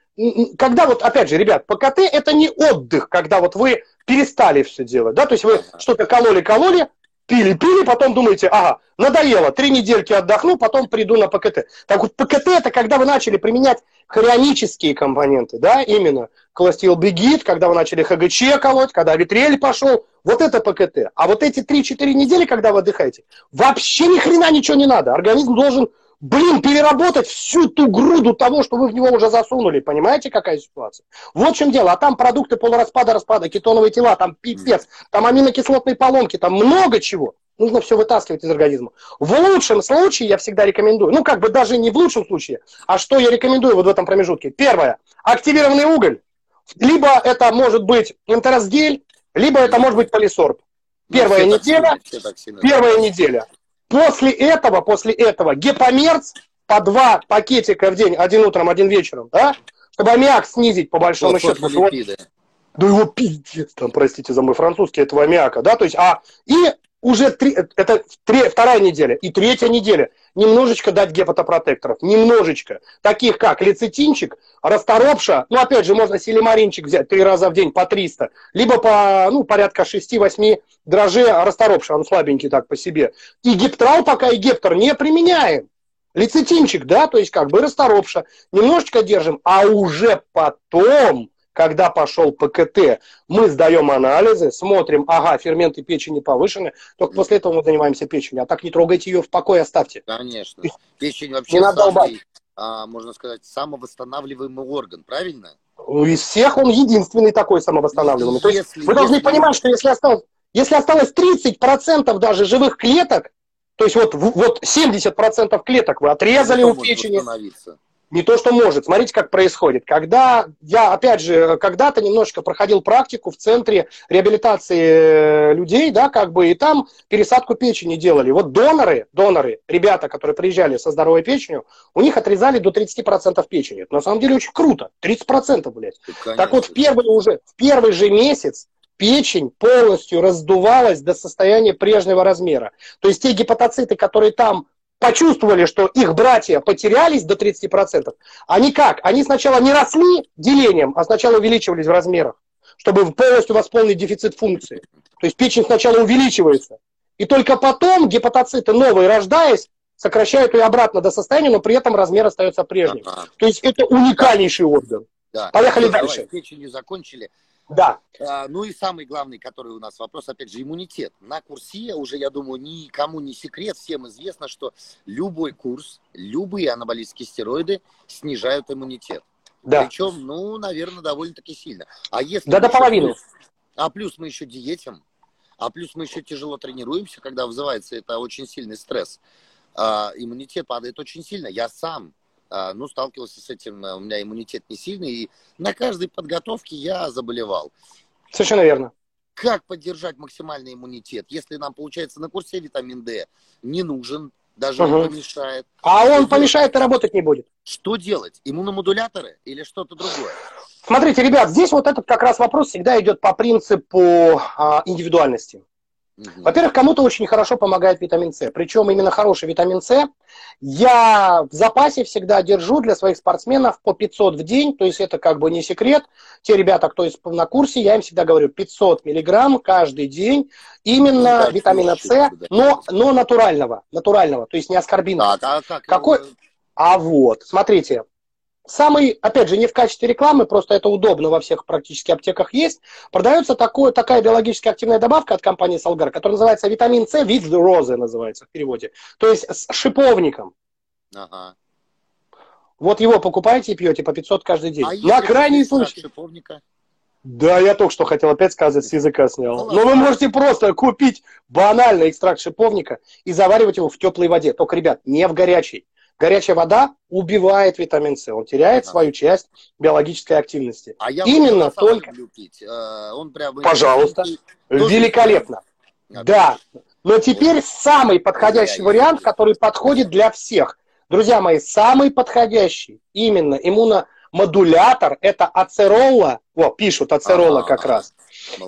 когда вот, опять же, ребят, ПКТ это не отдых, когда вот вы перестали все делать, да, то есть вы что-то кололи-кололи, пили-пили, потом думаете, ага, надоело, три недельки отдохну, потом приду на ПКТ. Так вот, ПКТ это когда вы начали применять хронические компоненты, да, именно колостилбегит, когда вы начали ХГЧ колоть, когда витрель пошел, вот это ПКТ. А вот эти 3-4 недели, когда вы отдыхаете, вообще ни хрена ничего не надо. Организм должен блин, переработать всю ту груду того, что вы в него уже засунули. Понимаете, какая ситуация? Вот в чем дело. А там продукты полураспада, распада, кетоновые тела, там пипец, там аминокислотные поломки, там много чего. Нужно все вытаскивать из организма. В лучшем случае я всегда рекомендую, ну как бы даже не в лучшем случае, а что я рекомендую вот в этом промежутке. Первое, активированный уголь. Либо это может быть интеросгель, либо это может быть полисорб. Первая неделя, первая неделя. После этого, после этого гепомерц по два пакетика в день, один утром, один вечером, да, чтобы аммиак снизить по большому вот, счету. Вот, да его пиздец, там, простите за мой французский, этого аммиака, да, то есть, а, и уже три, это три, вторая неделя и третья неделя немножечко дать гепатопротекторов, немножечко, таких как лецитинчик, расторопша, ну, опять же, можно селимаринчик взять три раза в день по 300, либо по, ну, порядка 6-8 дрожжей расторопша, он слабенький так по себе. И гептрал пока и гептор не применяем. Лецитинчик, да, то есть как бы расторопша, немножечко держим, а уже потом когда пошел ПКТ, мы сдаем анализы, смотрим, ага, ферменты печени повышены, только после этого мы занимаемся печенью. А так не трогайте ее в покое, оставьте. Конечно. Печень вообще не надо самый, а, можно сказать, самовосстанавливаемый орган, правильно? Из всех он единственный такой самовосстанавливаемый. Если, То есть вы должны если... понимать, что если осталось, если осталось 30% даже живых клеток, то есть вот, вот 70% клеток вы отрезали у печени, не то, что может. Смотрите, как происходит. Когда я, опять же, когда-то немножко проходил практику в центре реабилитации э, людей, да, как бы, и там пересадку печени делали. Вот доноры, доноры, ребята, которые приезжали со здоровой печенью, у них отрезали до 30% печени. Это на самом деле очень круто. 30%, блядь. Конечно. Так вот, в первый, уже, в первый же месяц печень полностью раздувалась до состояния прежнего размера. То есть те гепатоциты, которые там почувствовали, что их братья потерялись до 30%, они как? Они сначала не росли делением, а сначала увеличивались в размерах, чтобы полностью восполнить дефицит функции. То есть печень сначала увеличивается, и только потом гепатоциты новые, рождаясь, сокращают ее обратно до состояния, но при этом размер остается прежним. Ага. То есть это уникальнейший орган. Да. Поехали ну, дальше. Печень закончили. Да. А, ну и самый главный, который у нас вопрос, опять же, иммунитет. На курсе уже, я думаю, никому не секрет, всем известно, что любой курс, любые анаболические стероиды снижают иммунитет. Да. Причем, ну, наверное, довольно-таки сильно. А если да, до половины. Плюс, а плюс мы еще диетим, а плюс мы еще тяжело тренируемся, когда вызывается это очень сильный стресс. А, иммунитет падает очень сильно. Я сам ну, сталкивался с этим, э, у меня иммунитет не сильный, и на каждой подготовке я заболевал. Совершенно верно. Как поддержать максимальный иммунитет, если нам, получается, на курсе витамин D не нужен, даже угу. он помешает. А он помешает и работать не будет. Что делать? Иммуномодуляторы или что-то другое? Смотрите, ребят, здесь вот этот как раз вопрос всегда идет по принципу а, индивидуальности. Угу. Во-первых, кому-то очень хорошо помогает витамин С. Причем именно хороший витамин С я в запасе всегда держу для своих спортсменов по 500 в день. То есть это как бы не секрет. Те ребята, кто на курсе, я им всегда говорю 500 миллиграмм каждый день. Именно ну, витамина С, но, но натурального. Натурального, то есть не аскорбинного. Так, а как Какой... А вот, смотрите, самый, опять же, не в качестве рекламы, просто это удобно во всех практически аптеках есть, продается такое, такая биологически активная добавка от компании Солгар, которая называется витамин С, вид розы называется в переводе. То есть с шиповником. Ага. Вот его покупаете и пьете по 500 каждый день. А На крайний случай. Шиповника? Да, я только что хотел опять сказать, с языка снял. Ну, Но вы можете просто купить банальный экстракт шиповника и заваривать его в теплой воде. Только, ребят, не в горячей. Горячая вода убивает витамин С, он теряет ага. свою часть биологической активности. А я Именно только... Пить. Э, он прям... Пожалуйста. Великолепно. Да. Но теперь самый подходящий вариант, который подходит для всех. Друзья мои, самый подходящий именно иммуномодулятор это ацерола. О, пишут ацерола как раз.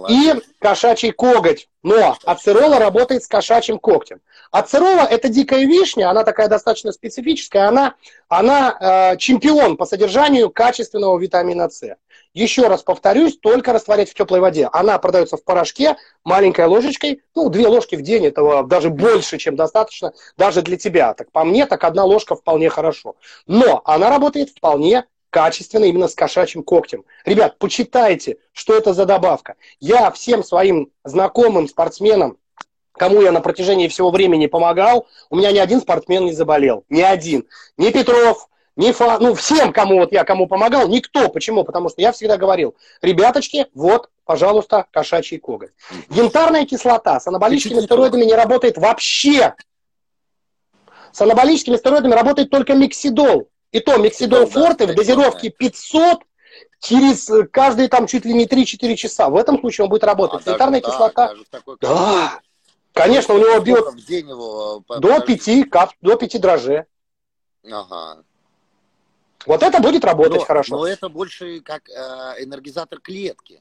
И кошачий коготь. Но ацерола работает с кошачьим когтем. Ацерола – это дикая вишня, она такая достаточно специфическая, она, она э, чемпион по содержанию качественного витамина С. Еще раз повторюсь, только растворять в теплой воде. Она продается в порошке маленькой ложечкой, ну, две ложки в день, этого даже больше, чем достаточно, даже для тебя. Так по мне, так одна ложка вполне хорошо. Но она работает вполне качественно именно с кошачьим когтем. Ребят, почитайте, что это за добавка. Я всем своим знакомым спортсменам, кому я на протяжении всего времени помогал, у меня ни один спортсмен не заболел. Ни один. Ни Петров, ни Фа... Ну, всем, кому вот я кому помогал, никто. Почему? Потому что я всегда говорил, ребяточки, вот, пожалуйста, кошачий коготь. Янтарная кислота с анаболическими стероидами не работает вообще. С анаболическими стероидами работает только миксидол. И то миксидол форте в дозировке 500 через каждые там чуть ли не 3-4 часа. В этом случае он будет работать. А, даже, кислота. Да, да. Конечно, у него био... День его... До 5, кап... до 5 дрожжей. Ага. Вот это будет работать но, хорошо. Но это больше как э, энергизатор клетки.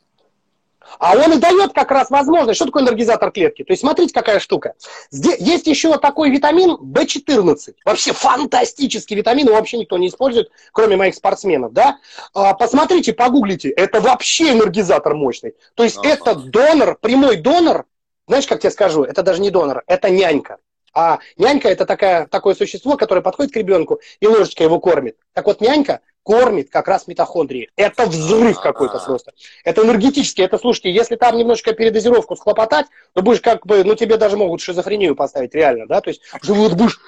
А он и дает как раз возможность. Что такое энергизатор клетки? То есть смотрите, какая штука. Здесь есть еще такой витамин В14. Вообще фантастический витамин, его вообще никто не использует, кроме моих спортсменов. Да? А, посмотрите, погуглите. Это вообще энергизатор мощный. То есть ага. это донор, прямой донор. Знаешь, как тебе скажу, это даже не донор, это нянька. А нянька это такая, такое существо, которое подходит к ребенку и ложечкой его кормит. Так вот, нянька кормит как раз митохондрии. Это взрыв какой-то просто. Это энергетический. Это, слушайте, если там немножечко передозировку схлопотать, то будешь как бы, ну тебе даже могут шизофрению поставить реально, да, то есть живот будешь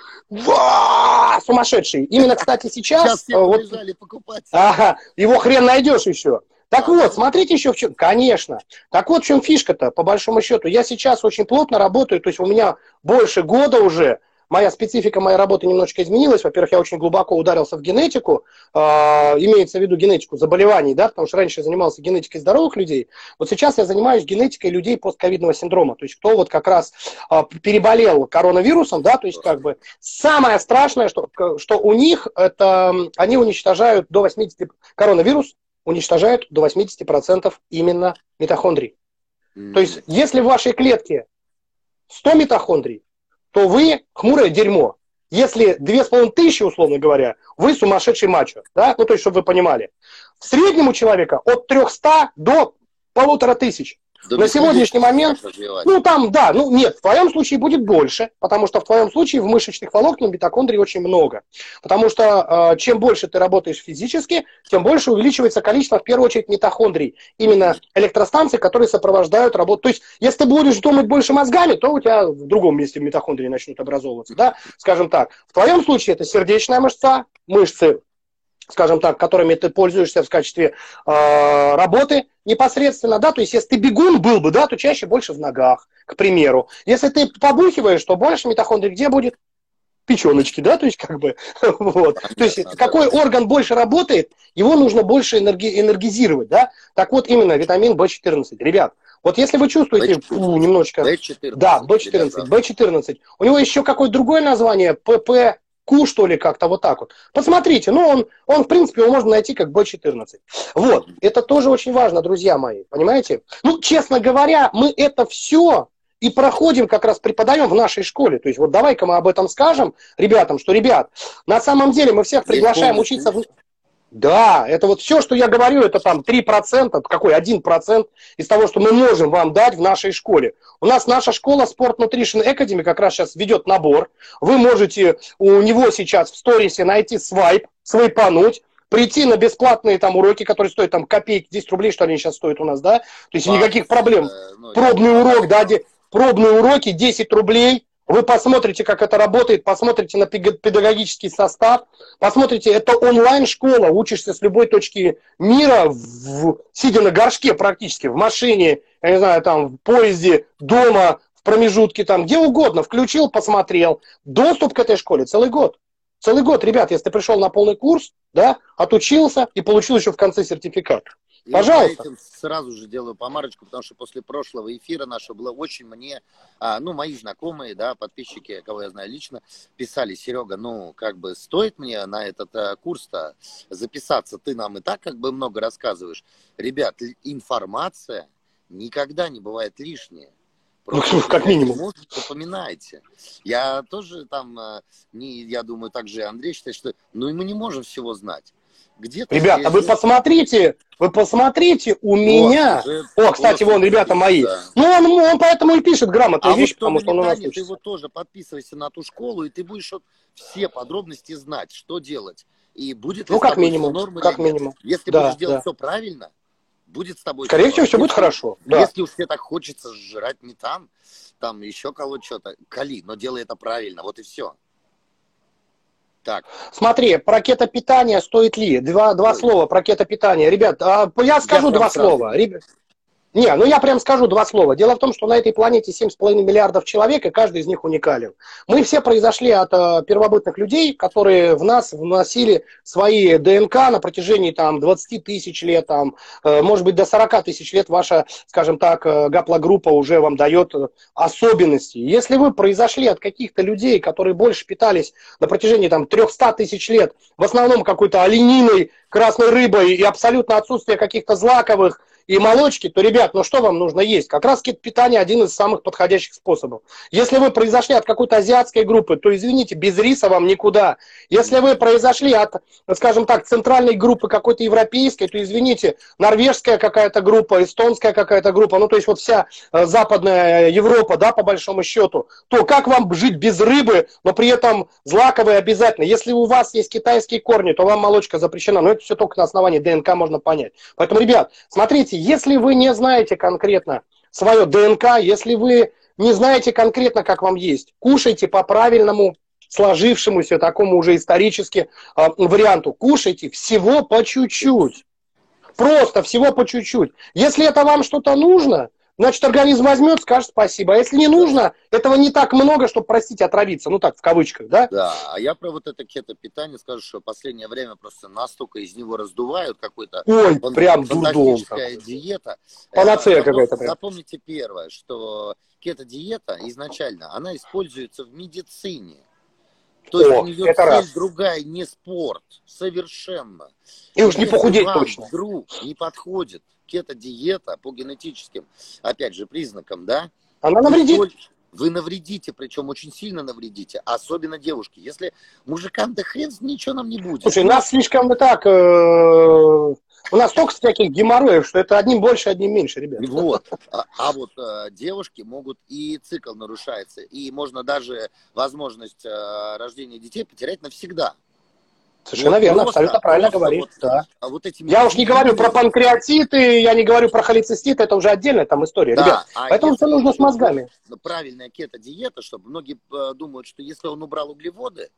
сумасшедший. Именно, кстати, сейчас... Сейчас вот, покупать. Ага, его хрен найдешь еще. Так вот, смотрите еще в чем... Конечно. Так вот, в чем фишка-то, по большому счету. Я сейчас очень плотно работаю, то есть у меня больше года уже моя специфика моей работы немножечко изменилась. Во-первых, я очень глубоко ударился в генетику, э, имеется в виду генетику заболеваний, да, потому что раньше я занимался генетикой здоровых людей. Вот сейчас я занимаюсь генетикой людей постковидного синдрома, то есть кто вот как раз э, переболел коронавирусом, да, то есть как бы самое страшное, что, что у них это они уничтожают до 80 коронавирус уничтожают до 80% именно митохондрий. Mm. То есть, если в вашей клетке 100 митохондрий, то вы хмурое дерьмо. Если 2500, условно говоря, вы сумасшедший мачо. Да? Ну, то есть, чтобы вы понимали. В среднем у человека от 300 до полутора тысяч. Да на сегодняшний момент, ну там, да, ну нет, в твоем случае будет больше, потому что в твоем случае в мышечных волокнах митохондрий очень много. Потому что э, чем больше ты работаешь физически, тем больше увеличивается количество, в первую очередь, митохондрий. Именно электростанций, которые сопровождают работу. То есть, если ты будешь думать больше мозгами, то у тебя в другом месте митохондрии начнут образовываться, да, скажем так. В твоем случае это сердечная мышца, мышцы скажем так, которыми ты пользуешься в качестве э, работы непосредственно, да, то есть если ты бегун был бы, да, то чаще больше в ногах, к примеру. Если ты побухиваешь, то больше митохондрий где будет? печеночки, да, то есть как бы, вот. То есть какой орган больше работает, его нужно больше энерги, энергизировать, да. Так вот именно витамин В14. Ребят, вот если вы чувствуете фу, немножечко... B14. Да, B14, B14. У него еще какое-то другое название, ПП Ку, что ли, как-то вот так вот. Посмотрите, ну, он, он, в принципе, его можно найти как B14. Вот, это тоже очень важно, друзья мои, понимаете? Ну, честно говоря, мы это все и проходим, как раз преподаем в нашей школе. То есть вот давай-ка мы об этом скажем ребятам, что, ребят, на самом деле мы всех приглашаем учиться... В... Да, это вот все, что я говорю, это там 3%, какой 1% из того, что мы можем вам дать в нашей школе. У нас наша школа Sport Nutrition Academy как раз сейчас ведет набор. Вы можете у него сейчас в сторисе найти свайп, свайпануть, прийти на бесплатные там уроки, которые стоят там копейки, 10 рублей, что они сейчас стоят у нас, да? То есть 20, никаких проблем. Э, ну, Пробный урок, да, де, пробные уроки 10 рублей, вы посмотрите, как это работает, посмотрите на педагогический состав, посмотрите, это онлайн-школа, учишься с любой точки мира, в, сидя на горшке практически, в машине, я не знаю, там, в поезде, дома, в промежутке, там, где угодно, включил, посмотрел. Доступ к этой школе целый год. Целый год, ребят, если ты пришел на полный курс, да, отучился и получил еще в конце сертификат. Пожалуйста. Я сразу же делаю помарочку, потому что после прошлого эфира нашего было очень мне, а, ну, мои знакомые, да, подписчики, кого я знаю лично, писали, Серега, ну, как бы стоит мне на этот а, курс-то записаться, ты нам и так как бы много рассказываешь. Ребят, информация никогда не бывает лишняя. Просто, ну, как минимум. Может, запоминайте. Я тоже там, а, не, я думаю, так же Андрей считает, что ну, мы не можем всего знать. Где-то Ребята, здесь... вы посмотрите, вы посмотрите у меня. Уже, О, кстати, вон, ребята мои. Да. Ну, он, он поэтому и пишет грамотные а вещи, вот потому что он у нас Ты вот тоже подписывайся на ту школу, и ты будешь вот все подробности знать, что делать. И будет ну, как минимум, как минимум. Если да, будешь делать да. все правильно, будет с тобой... Скорее всего, все будет хорошо. Да. Если уж тебе так хочется жрать не там, еще кого-то что-то, кали, но делай это правильно, вот и все. Так. Смотри, про кетопитание стоит ли? Два, два слова про кетопитание. Ребят, а, я скажу я два слова. Ребят, не, ну я прям скажу два слова. Дело в том, что на этой планете 7,5 миллиардов человек, и каждый из них уникален. Мы все произошли от э, первобытных людей, которые в нас вносили свои ДНК на протяжении там, 20 тысяч лет, там, э, может быть, до 40 тысяч лет ваша, скажем так, э, гаплогруппа уже вам дает э, особенности. Если вы произошли от каких-то людей, которые больше питались на протяжении там, 300 тысяч лет, в основном какой-то олениной, красной рыбой и абсолютно отсутствие каких-то злаковых и молочки, то, ребят, ну что вам нужно есть? Как раз питание один из самых подходящих способов. Если вы произошли от какой-то азиатской группы, то, извините, без риса вам никуда. Если вы произошли от, скажем так, центральной группы какой-то европейской, то, извините, норвежская какая-то группа, эстонская какая-то группа, ну то есть вот вся э, западная Европа, да, по большому счету, то как вам жить без рыбы, но при этом злаковые обязательно? Если у вас есть китайские корни, то вам молочка запрещена, но это все только на основании ДНК можно понять. Поэтому, ребят, смотрите, Смотрите, если вы не знаете конкретно свое ДНК, если вы не знаете конкретно, как вам есть, кушайте по правильному сложившемуся такому уже исторически э, варианту. Кушайте всего по чуть-чуть. Просто всего по чуть-чуть. Если это вам что-то нужно, Значит, организм возьмет, скажет спасибо. А если не нужно, этого не так много, чтобы, простите, отравиться. Ну так, в кавычках, да? Да, а я про вот это кето-питание скажу, что в последнее время просто настолько из него раздувают какой-то... Ой, прям дурдом. диета. Панацея э, какая-то прям. Запомните первое, что кето-диета изначально, она используется в медицине. То есть О, у нее цель раз. другая, не спорт, совершенно. И уж не похудеть точно. Вдруг не подходит кето-диета по генетическим, опять же, признакам, да? Она навредит. Вы навредите, причем очень сильно навредите, особенно девушки. Если мужикам да хрен, ничего нам не будет. Слушай, нас слишком так... Э, у нас столько всяких геморроев, что это одним больше, одним меньше, ребят. Вот. А, а вот э, девушки могут и цикл нарушается, и можно даже возможность э, рождения детей потерять навсегда. Совершенно вот верно, просто, абсолютно правильно говоришь. Вот, да. А вот этими я уж не говорю про панкреатиты, я не говорю про холецистит, это уже отдельная там история. Да, Ребят, а поэтому все нужно с мозгами. Правильная кето-диета, чтобы многие э, думают, что если он убрал углеводы,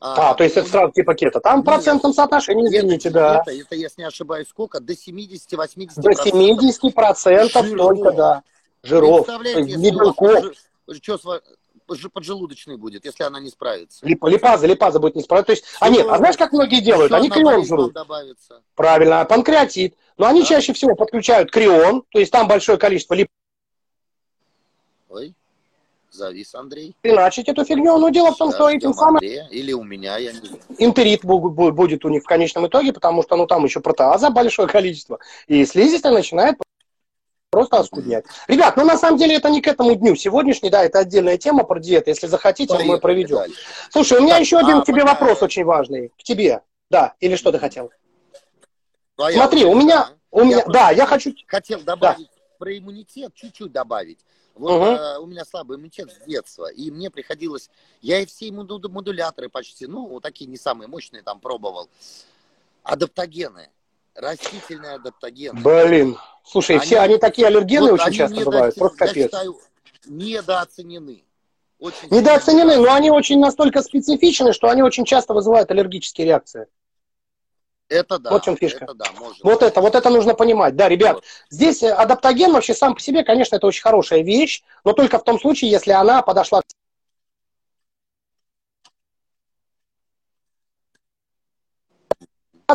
а, а, то есть это сразу типа кето. Там в процентном соотношении, извините, да. Это, это, если не ошибаюсь, сколько? До 70-80%. До 70% процентов только, да. Жиров. Если белков. Что, поджелудочной будет, если она не справится. Лип, липаза, липаза будет не справиться. То есть, а нет, а знаешь, как многие делают? Они крион жрут. Добавится. Правильно, панкреатит. Но они да. чаще всего подключают крион, то есть там большое количество лип. Ой, завис Андрей. Иначе эту фигню. Но дело в том, что этим самым... Или у меня, я не знаю. Интерит будет у них в конечном итоге, потому что ну там еще протеаза большое количество. И слизистая начинает просто оскуднять. Ребят, ну на самом деле это не к этому дню. Сегодняшний, да, это отдельная тема про диету. Если захотите, Поехали мы проведем. Дальше. Слушай, у меня так, еще один а, к тебе пока... вопрос очень важный. К тебе. Да, или что ты хотел? Ну, а Смотри, я, у меня, у меня, я да, я хочу... Хотел добавить да. про иммунитет, чуть-чуть добавить. Вот угу. э, у меня слабый иммунитет с детства, и мне приходилось, я и все модуляторы почти, ну, вот такие не самые мощные там пробовал. Адаптогены. Растительные адаптогены. Блин. Слушай, они, все они такие аллергены вот очень часто бывают. Просто капец. Я считаю, недооценены. Очень недооценены, но они очень настолько специфичны, что они очень часто вызывают аллергические реакции. Это да. Вот в чем фишка. Это да, может вот это, вот это нужно понимать. Да, ребят, вот. здесь э, адаптоген вообще сам по себе, конечно, это очень хорошая вещь, но только в том случае, если она подошла к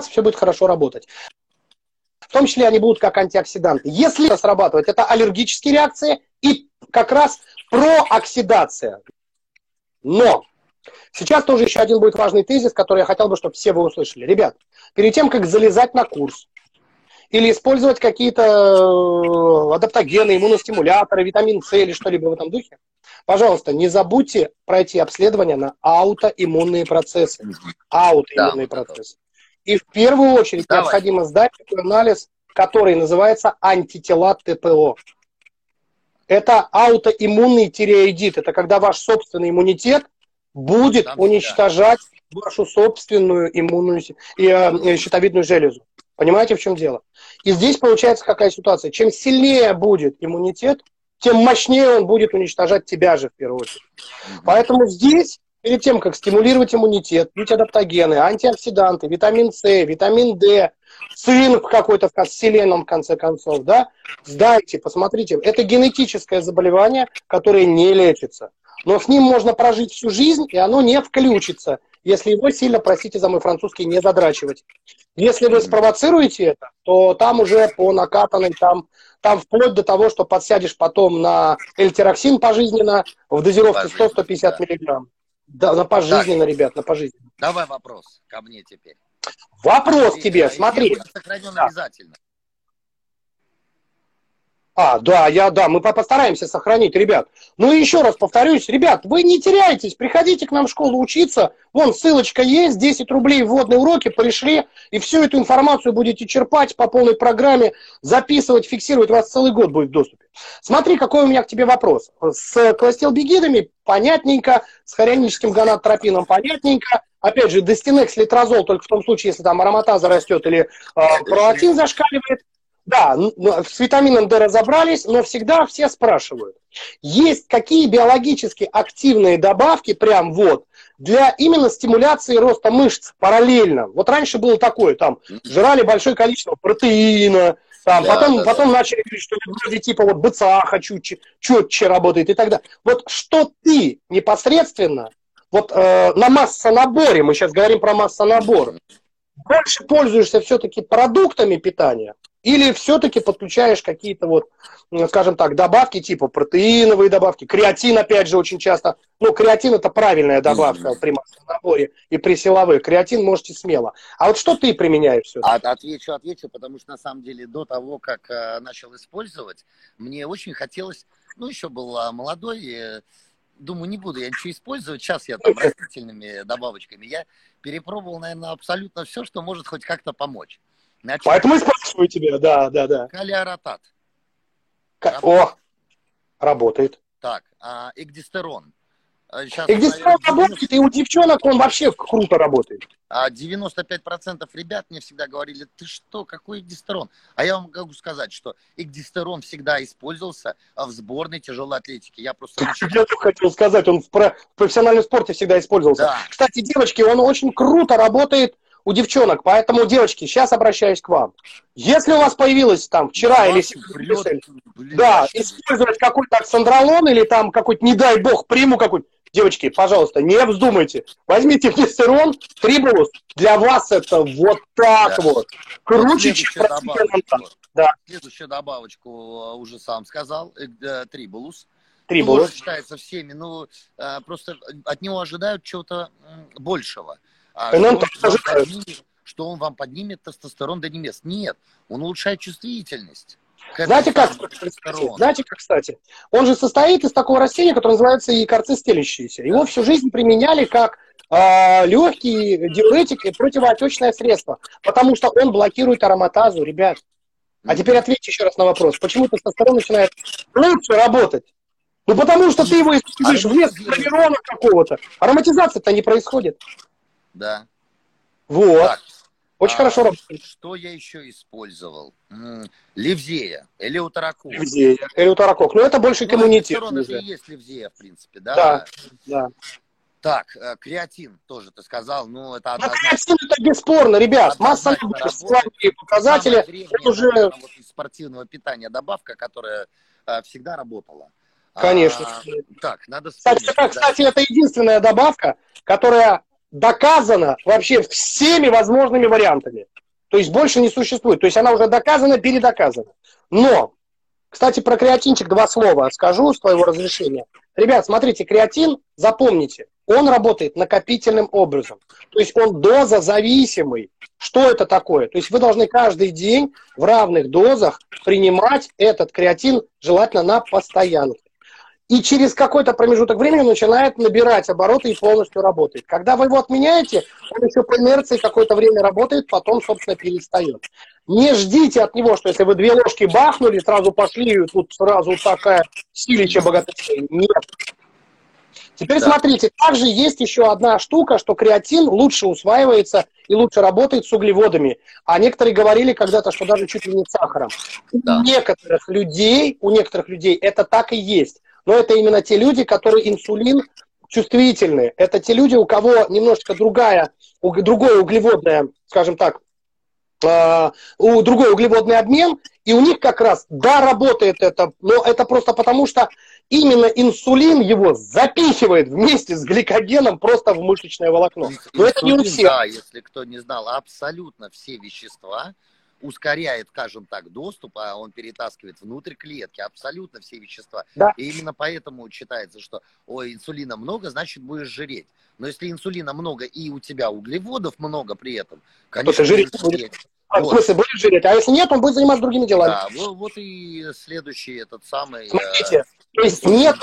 все будет хорошо работать. В том числе они будут как антиоксиданты. Если это срабатывает, это аллергические реакции и как раз прооксидация. Но сейчас тоже еще один будет важный тезис, который я хотел бы, чтобы все вы услышали. Ребят, перед тем, как залезать на курс, или использовать какие-то э, адаптогены, иммуностимуляторы, витамин С или что-либо в этом духе, пожалуйста, не забудьте пройти обследование на аутоиммунные процессы. Аутоиммунные да, процессы. И в первую очередь Давай. необходимо сдать такой анализ, который называется антитела ТПО. Это аутоиммунный тиреоидит. Это когда ваш собственный иммунитет будет Там уничтожать да. вашу собственную иммунную и, э, щитовидную железу. Понимаете, в чем дело? И здесь получается какая ситуация. Чем сильнее будет иммунитет, тем мощнее он будет уничтожать тебя же в первую очередь. Поэтому здесь перед тем, как стимулировать иммунитет, пить адаптогены, антиоксиданты, витамин С, витамин D, цинк какой-то в селеном, в конце концов, да, сдайте, посмотрите. Это генетическое заболевание, которое не лечится. Но с ним можно прожить всю жизнь, и оно не включится, если его сильно, простите за мой французский, не задрачивать. Если вы спровоцируете это, то там уже по накатанной, там, там вплоть до того, что подсядешь потом на эльтероксин пожизненно в дозировке 100-150 миллиграмм. Да, на пожизненно, так, ребят, на пожизненно. Давай вопрос ко мне теперь. Вопрос и, тебе, смотри. Сохранен да. обязательно. А, да, я, да, мы постараемся сохранить, ребят. Ну и еще раз повторюсь, ребят, вы не теряйтесь, приходите к нам в школу учиться, вон ссылочка есть, 10 рублей вводные уроки, пришли, и всю эту информацию будете черпать по полной программе, записывать, фиксировать, у вас целый год будет в доступе. Смотри, какой у меня к тебе вопрос. С кластелбигидами понятненько, с хорионическим гонадотропином понятненько, опять же, достинекс литрозол только в том случае, если там ароматаза растет или э, пролактин зашкаливает. Да, с витамином D разобрались, но всегда все спрашивают, есть какие биологически активные добавки, прям вот, для именно стимуляции роста мышц параллельно. Вот раньше было такое, там, жрали большое количество протеина, там, да, потом, да, потом да. начали говорить, что вроде типа вот БЦА хочу, четче работает и так далее. Вот что ты непосредственно, вот э, на массонаборе, мы сейчас говорим про массонабор, больше пользуешься все-таки продуктами питания, или все-таки подключаешь какие-то вот, скажем так, добавки типа протеиновые добавки, креатин опять же очень часто. Ну, креатин это правильная добавка mm-hmm. при массовом наборе и при силовых. Креатин можете смело. А вот что ты применяешь все От, Отвечу, отвечу, потому что на самом деле до того, как э, начал использовать, мне очень хотелось, ну, еще был э, молодой, э, думаю, не буду я ничего использовать. Сейчас я там растительными добавочками. Я перепробовал, наверное, абсолютно все, что может хоть как-то помочь. Значит, Поэтому спрашиваю тебя, да, да, да. Калиоротат. К... О, работает. Так, а, экдистерон. Сейчас, экдистерон работает, и у девчонок он вообще круто работает. А 95% ребят мне всегда говорили, ты что, какой экдистерон? А я вам могу сказать, что экдистерон всегда использовался в сборной тяжелой атлетики. Я просто... Я хотел сказать, он в профессиональном спорте всегда использовался. Да. Кстати, девочки, он очень круто работает у девчонок. Поэтому, девочки, сейчас обращаюсь к вам. Если у вас появилось там вчера или сегодня, да, использовать какой-то оксандролон или там какой-то, не дай бог, приму какой-то, девочки, пожалуйста, не вздумайте. Возьмите флестерон, трибулус. Для вас это вот так да. вот. Круче, чем да. Следующую добавочку э, уже сам сказал. Э, трибулус. Трибулус. Тоже считается всеми, э, просто от него ожидают чего-то большего. А что, он поднимет, что он вам поднимет тестостерон до небес. Нет, он улучшает чувствительность. Знаете как, знаете как, кстати? Он же состоит из такого растения, которое называется якорцы стелящиеся. Его всю жизнь применяли как э, легкий диуретик и противоотечное средство, потому что он блокирует ароматазу, ребят. А теперь ответьте еще раз на вопрос. Почему тестостерон начинает лучше работать? Ну, потому что ты его используешь а вместо проверона какого-то. Ароматизация-то не происходит. Да. Вот. Так. Очень а, хорошо работает. Что я еще использовал? Ливзея, элеутерокок. Ливзея, элеутерокок. Но это больше ну, коммунитет. Это есть ливзея, в принципе, да? Да, да. Так, э, креатин тоже ты сказал, ну это однозначно. Ну, креатин это бесспорно, ребят, масса и показатели. Это уже... Вот из спортивного питания добавка, которая э, всегда работала. Конечно. А, так, надо вспомнить. Кстати, кстати, это единственная добавка, которая доказана вообще всеми возможными вариантами. То есть больше не существует. То есть она уже доказана, передоказана. Но, кстати, про креатинчик два слова скажу с твоего разрешения. Ребят, смотрите, креатин, запомните, он работает накопительным образом. То есть он дозозависимый. Что это такое? То есть вы должны каждый день в равных дозах принимать этот креатин, желательно на постоянке и через какой-то промежуток времени начинает набирать обороты и полностью работает. Когда вы его отменяете, он еще по инерции какое-то время работает, потом, собственно, перестает. Не ждите от него, что если вы две ложки бахнули, сразу пошли, и тут сразу такая силища богатыря. Нет. Теперь да. смотрите, также есть еще одна штука, что креатин лучше усваивается и лучше работает с углеводами. А некоторые говорили когда-то, что даже чуть ли не сахаром. Да. У некоторых людей, у некоторых людей это так и есть но это именно те люди, которые инсулин чувствительны. Это те люди, у кого немножечко другая, другое углеводное, скажем так, э, у другой углеводный обмен, и у них как раз, да, работает это, но это просто потому, что именно инсулин его запихивает вместе с гликогеном просто в мышечное волокно. Но инсулин, это не у всех. Да, если кто не знал, абсолютно все вещества, ускоряет, скажем так, доступ, а он перетаскивает внутрь клетки абсолютно все вещества. Да. И именно поэтому считается, что ой, инсулина много, значит будешь жиреть. Но если инсулина много и у тебя углеводов много при этом, конечно, жиреть будет. А, вот. В смысле, будет жиреть. А если нет, он будет заниматься другими делами. Да, вот, вот и следующий этот самый... Смотрите, э, то есть нет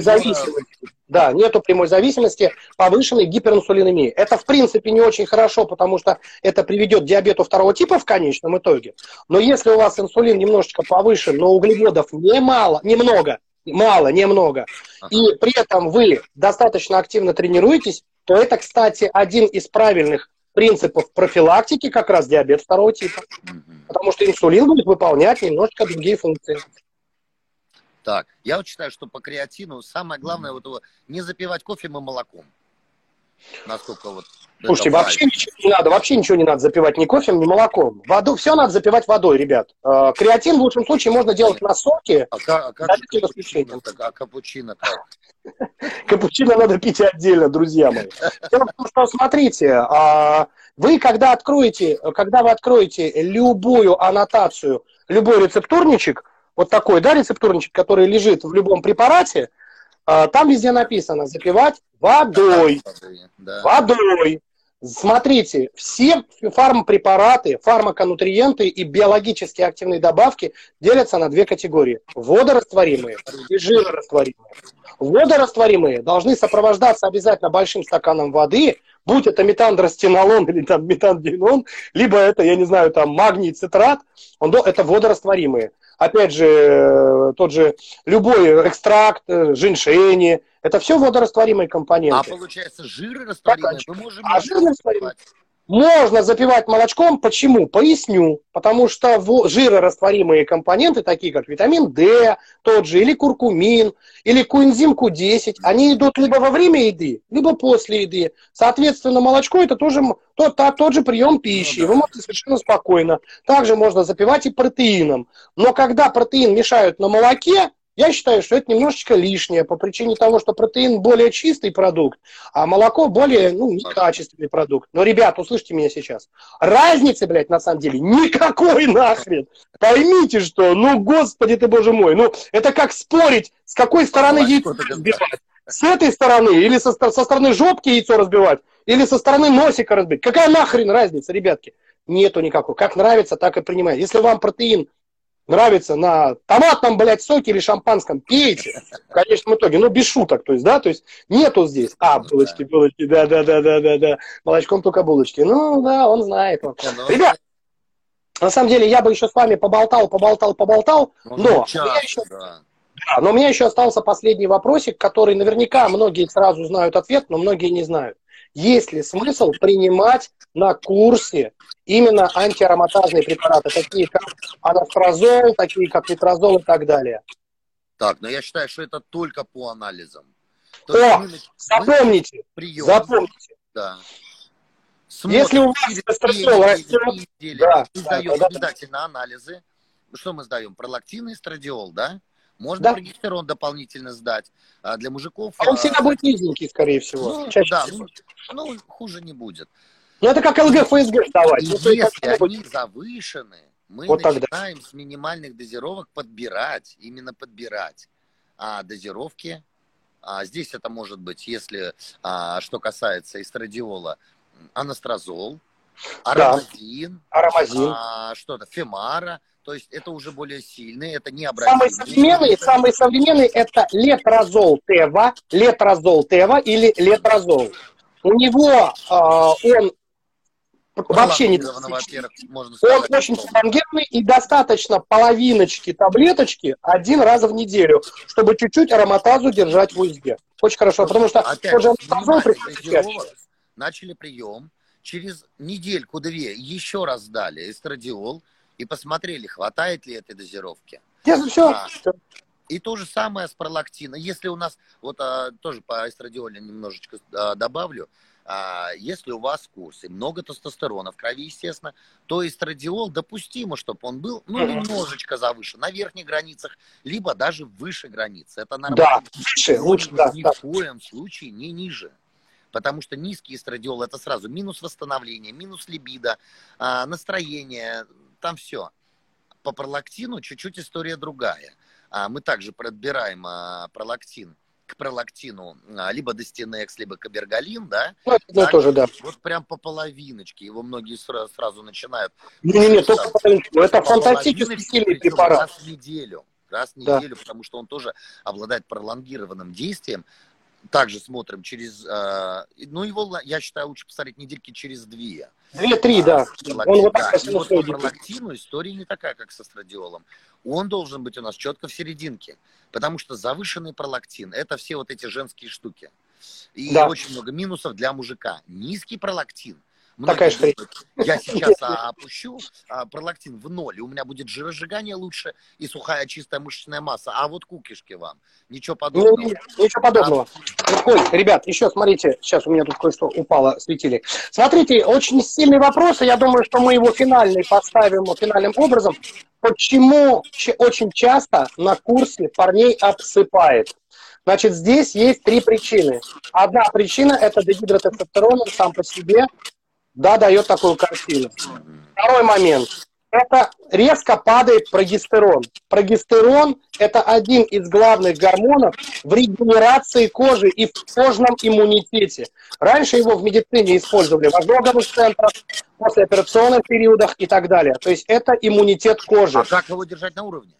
зависимости. Да, нету прямой зависимости повышенной гиперинсулинемии. Это, в принципе, не очень хорошо, потому что это приведет к диабету второго типа в конечном итоге. Но если у вас инсулин немножечко повышен, но углеводов немало, немного, мало, немного, и при этом вы достаточно активно тренируетесь, то это, кстати, один из правильных принципов профилактики как раз диабет второго типа. Потому что инсулин будет выполнять немножко другие функции. Так, я вот считаю, что по креатину самое главное вот его не запивать кофе и молоком. Насколько вот. Слушайте, вообще ничего не надо, вообще ничего не надо запивать ни кофе, ни молоком. Воду, все надо запивать водой, ребят. Э, креатин в лучшем случае можно делать на соке. А а как капучино, а капучино как? Капучино надо пить отдельно, друзья мои. Дело в том, что смотрите, а, вы когда откроете, когда вы откроете любую аннотацию, любой рецептурничек, вот такой, да, рецептурничек, который лежит в любом препарате, а, там везде написано запивать водой. Да. Водой. Смотрите, все фармпрепараты, фармаконутриенты и биологически активные добавки делятся на две категории. Водорастворимые и жирорастворимые. Водорастворимые должны сопровождаться обязательно большим стаканом воды, будь это метандростенолон или там метандинон, либо это, я не знаю, там магний цитрат, он, это водорастворимые опять же, э, тот же любой экстракт, э, женьшени, это все водорастворимые компоненты. А получается, жиры растворимые мы можем а жиры растворимые можно запивать молочком. Почему? Поясню. Потому что жирорастворимые компоненты, такие как витамин D, тот же, или куркумин, или коэнзим Q10, они идут либо во время еды, либо после еды. Соответственно, молочко это тоже тот, тот же прием пищи. Ну, да. Вы можете совершенно спокойно. Также можно запивать и протеином. Но когда протеин мешают на молоке, я считаю, что это немножечко лишнее по причине того, что протеин более чистый продукт, а молоко более, ну, некачественный продукт. Но, ребят, услышьте меня сейчас. Разницы, блядь, на самом деле никакой нахрен. Поймите, что, ну, господи ты, боже мой, ну, это как спорить, с какой стороны яйцо разбивать. С этой стороны или со, со стороны жопки яйцо разбивать, или со стороны носика разбить. Какая нахрен разница, ребятки? Нету никакой. Как нравится, так и принимайте. Если вам протеин нравится на томатном, блядь, соке или шампанском, пейте. В конечном итоге, ну, без шуток, то есть, да, то есть нету здесь, а, булочки, булочки, да-да-да-да-да-да, молочком только булочки. Ну, да, он знает. Он. Ну, Ребят, на самом деле, я бы еще с вами поболтал, поболтал, поболтал, ну, но... Час, еще... да. Да, но у меня еще остался последний вопросик, который наверняка многие сразу знают ответ, но многие не знают. Есть ли смысл принимать на курсе именно антиароматазные препараты, такие как анастрозол, такие как нитрозол и так далее? Так, но я считаю, что это только по анализам. То О, мы, запомните, прием, запомните. Да. Смотрим Если у вас эстрadiol растет, да, мы сдаем да, обязательно да. анализы. Что мы сдаем? Пролактин и эстрадиол, да? Можно да. прогестерон дополнительно сдать. А для мужиков... А он всегда будет низенький, скорее всего. Ну, да. Ну, ну, хуже не будет. Ну, это как ЛГ, ФСГ сдавать. И если они завышены, мы вот начинаем тогда. с минимальных дозировок подбирать, именно подбирать а, дозировки. А, здесь это может быть, если, а, что касается эстрадиола, анастрозол, аромазин, да. аромазин. А, что-то, фемара, то есть это уже более сильные, это не образцы. Самые современные, это... самые современные это летрозол Тева, летрозол Тева или летрозол. У него э, он вообще не Он очень пролонгированный и достаточно половиночки таблеточки один раз в неделю, чтобы чуть-чуть ароматазу держать в узде. Очень хорошо, потому что Опять, тоже начали прием, через недельку-две еще раз дали эстрадиол, и посмотрели, хватает ли этой дозировки. Нет, все. И то же самое с пролактином. Если у нас, вот а, тоже по эстрадиоле немножечко а, добавлю, а, если у вас курс и много тестостерона в крови, естественно, то эстрадиол допустимо, чтобы он был ну, немножечко завышен, на верхних границах, либо даже выше границы. Это нормально. Да, выше, лучше, да. Ни в коем случае не ниже потому что низкий эстрадиол это сразу минус восстановление, минус либидо, а, настроение, там все. По пролактину чуть-чуть история другая. А, мы также подбираем а, пролактин к пролактину а, либо Достинекс, либо Кабергалин, да? Ну, так, тоже, да. Вот прям по половиночке. Его многие сразу, сразу начинают... Не-не-не, только по половиночке. Это фантастически сильный препарат. Раз в неделю. Раз в неделю, да. потому что он тоже обладает пролонгированным действием также смотрим через, э, ну его, я считаю, лучше посмотреть недельки через две. Две-три, а, да. Он вот да. И вот по пролактину история не такая, как со страдиолом. Он должен быть у нас четко в серединке, потому что завышенный пролактин – это все вот эти женские штуки. И да. очень много минусов для мужика. Низкий пролактин Такая же Я сейчас а, опущу а, пролактин в ноль, и у меня будет жиросжигание лучше и сухая чистая мышечная масса. А вот кукишки вам. Ничего подобного. Ну, ничего подобного. А... Ой, ребят, еще смотрите, сейчас у меня тут кое-что упало, светили. Смотрите, очень сильный вопрос, и я думаю, что мы его финальный поставим финальным образом. Почему очень часто на курсе парней обсыпает? Значит, здесь есть три причины. Одна причина – это дегидротестостерон сам по себе да, дает такую картину. Второй момент. Это резко падает прогестерон. Прогестерон – это один из главных гормонов в регенерации кожи и в кожном иммунитете. Раньше его в медицине использовали в ожоговых центрах, послеоперационных периодах и так далее. То есть это иммунитет кожи. А как его держать на уровне?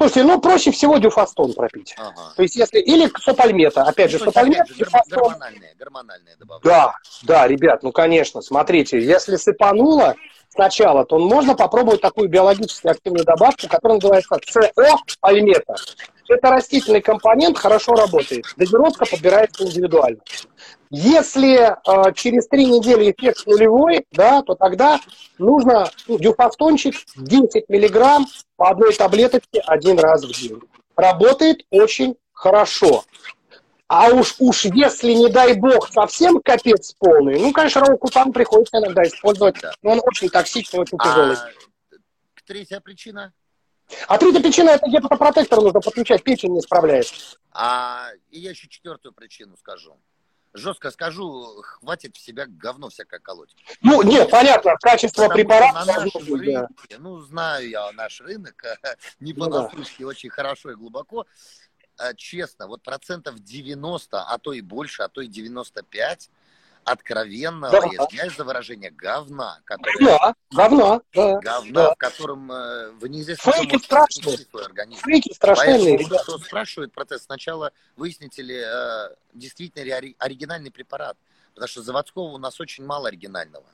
Слушайте, ну проще всего дюфастон пропить. Ага. То есть если или сопальмета, опять ну, же, сопальмет, дюфастон. Гормональные, гормональные добавки. Да, да, ребят, ну конечно, смотрите, если сыпануло сначала, то можно попробовать такую биологически активную добавку, которая называется СО-пальмета. Это растительный компонент, хорошо работает. Дозировка подбирается индивидуально. Если э, через три недели эффект нулевой, да, то тогда нужно ну, дюфастончик 10 миллиграмм по одной таблеточке один раз в день. Работает очень хорошо. А уж, уж если, не дай бог, совсем капец полный, ну, конечно, роукутан приходится иногда использовать, но он очень токсичный, очень тяжелый. А третья причина? А третья причина – это гепатопротектор нужно подключать, печень не справляется. А и я еще четвертую причину скажу жестко скажу, хватит в себя говно всякое колоть. Ну, нет, понятно, качество Потому препарата... На нашем рынке, да. ну, знаю я наш рынок, не понаслышке, ну, да. очень хорошо и глубоко. А, честно, вот процентов 90, а то и больше, а то и 95 откровенного, да. извиняюсь за выражение, говна. Которое, да, говна, да. Говна, да. в котором э, вы неизвестно, Фейки страшные. свой организм. Фейки страшные, Поэтому, кто спрашивает процесс, сначала выясните ли э, действительно ли оригинальный препарат. Потому что заводского у нас очень мало оригинального.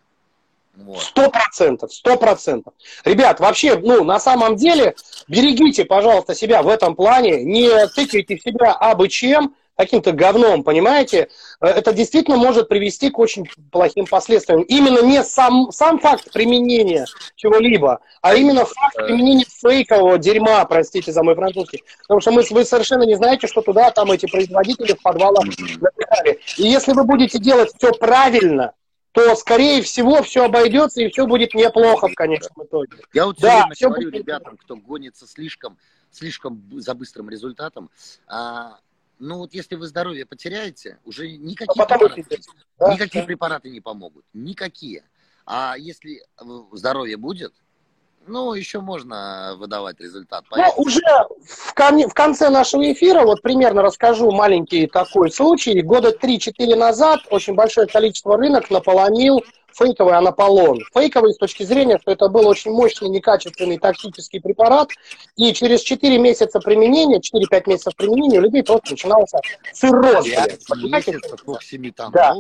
Сто процентов, сто процентов. Ребят, вообще, ну, на самом деле, берегите, пожалуйста, себя в этом плане, не тыкайте в себя абы чем, каким-то говном, понимаете? Э, это действительно может привести к очень плохим последствиям. Именно не сам, сам факт применения чего-либо, а именно факт применения фейкового дерьма, простите за мой французский. Потому что мы, вы совершенно не знаете, что туда там эти производители в подвалах напихали. И если вы будете делать все правильно, то, скорее всего, все обойдется и все будет неплохо в конечном итоге. Я вот все да, время все говорю будет... ребятам, кто гонится слишком, слишком за быстрым результатом, а, ну вот если вы здоровье потеряете, уже никакие, а препараты, да, никакие да. препараты не помогут. Никакие. А если здоровье будет, ну, еще можно выдавать результат. Ну, уже в, кон- в конце нашего эфира, вот примерно расскажу маленький такой случай. Года 3-4 назад очень большое количество рынок наполонил фейковый анаполон. Фейковый с точки зрения, что это был очень мощный, некачественный токсический препарат, и через 4 месяца применения, 4-5 месяцев применения у людей просто начинался цирроз. месяцев да.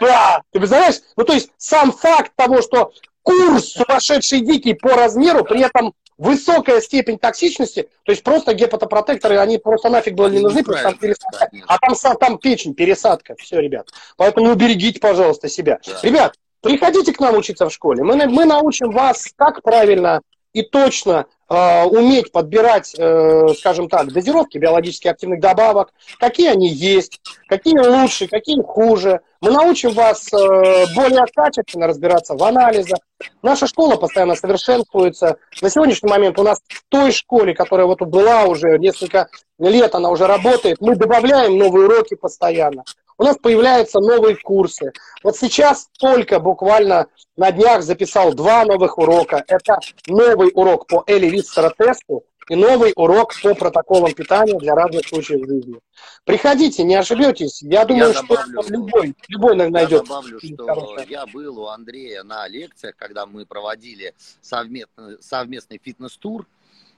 Да, ты представляешь? Ну, то есть сам факт того, что курс сумасшедший дикий по размеру, при этом высокая степень токсичности, то есть просто гепатопротекторы, они просто нафиг были не нужны, потому там пересадка, а там, там печень, пересадка, все, ребят. Поэтому уберегите, пожалуйста, себя. Да. Ребят, приходите к нам учиться в школе, мы, мы научим вас, как правильно и точно э, уметь подбирать, э, скажем так, дозировки биологически активных добавок, какие они есть, какие лучше, какие хуже. Мы научим вас э, более качественно разбираться в анализах. Наша школа постоянно совершенствуется. На сегодняшний момент у нас в той школе, которая вот была уже несколько лет, она уже работает, мы добавляем новые уроки постоянно у нас появляются новые курсы. Вот сейчас только буквально на днях записал два новых урока. Это новый урок по Эли тесту и новый урок по протоколам питания для разных случаев жизни. Приходите, не ошибетесь. Я думаю, я добавлю, что любой, любой найдет. Я добавлю, что хорошее. я был у Андрея на лекциях, когда мы проводили совместный, совместный фитнес-тур.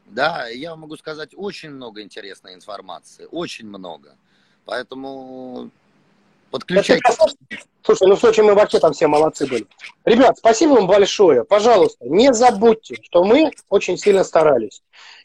Да, я могу сказать, очень много интересной информации, очень много. Поэтому Подключайтесь. Слушай, ну в Сочи мы вообще там все молодцы были. Ребят, спасибо вам большое. Пожалуйста, не забудьте, что мы очень сильно старались.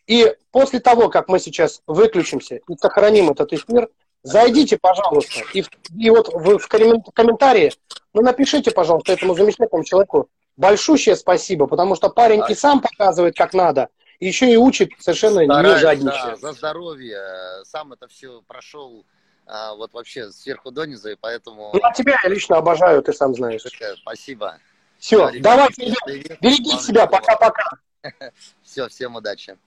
И после того, как мы сейчас выключимся и сохраним этот эфир, зайдите, пожалуйста, и, и вот в, в комментарии, ну напишите, пожалуйста, этому замечательному человеку большущее спасибо, потому что парень и сам показывает, как надо, еще и учит совершенно Стараюсь, не жадничая. Да, за здоровье. Сам это все прошел а, вот вообще сверху донизу, и поэтому... Ну, а тебя я лично обожаю, ты сам знаешь. Спасибо. Все, давайте, берегите себя, пока-пока. Все, всем удачи.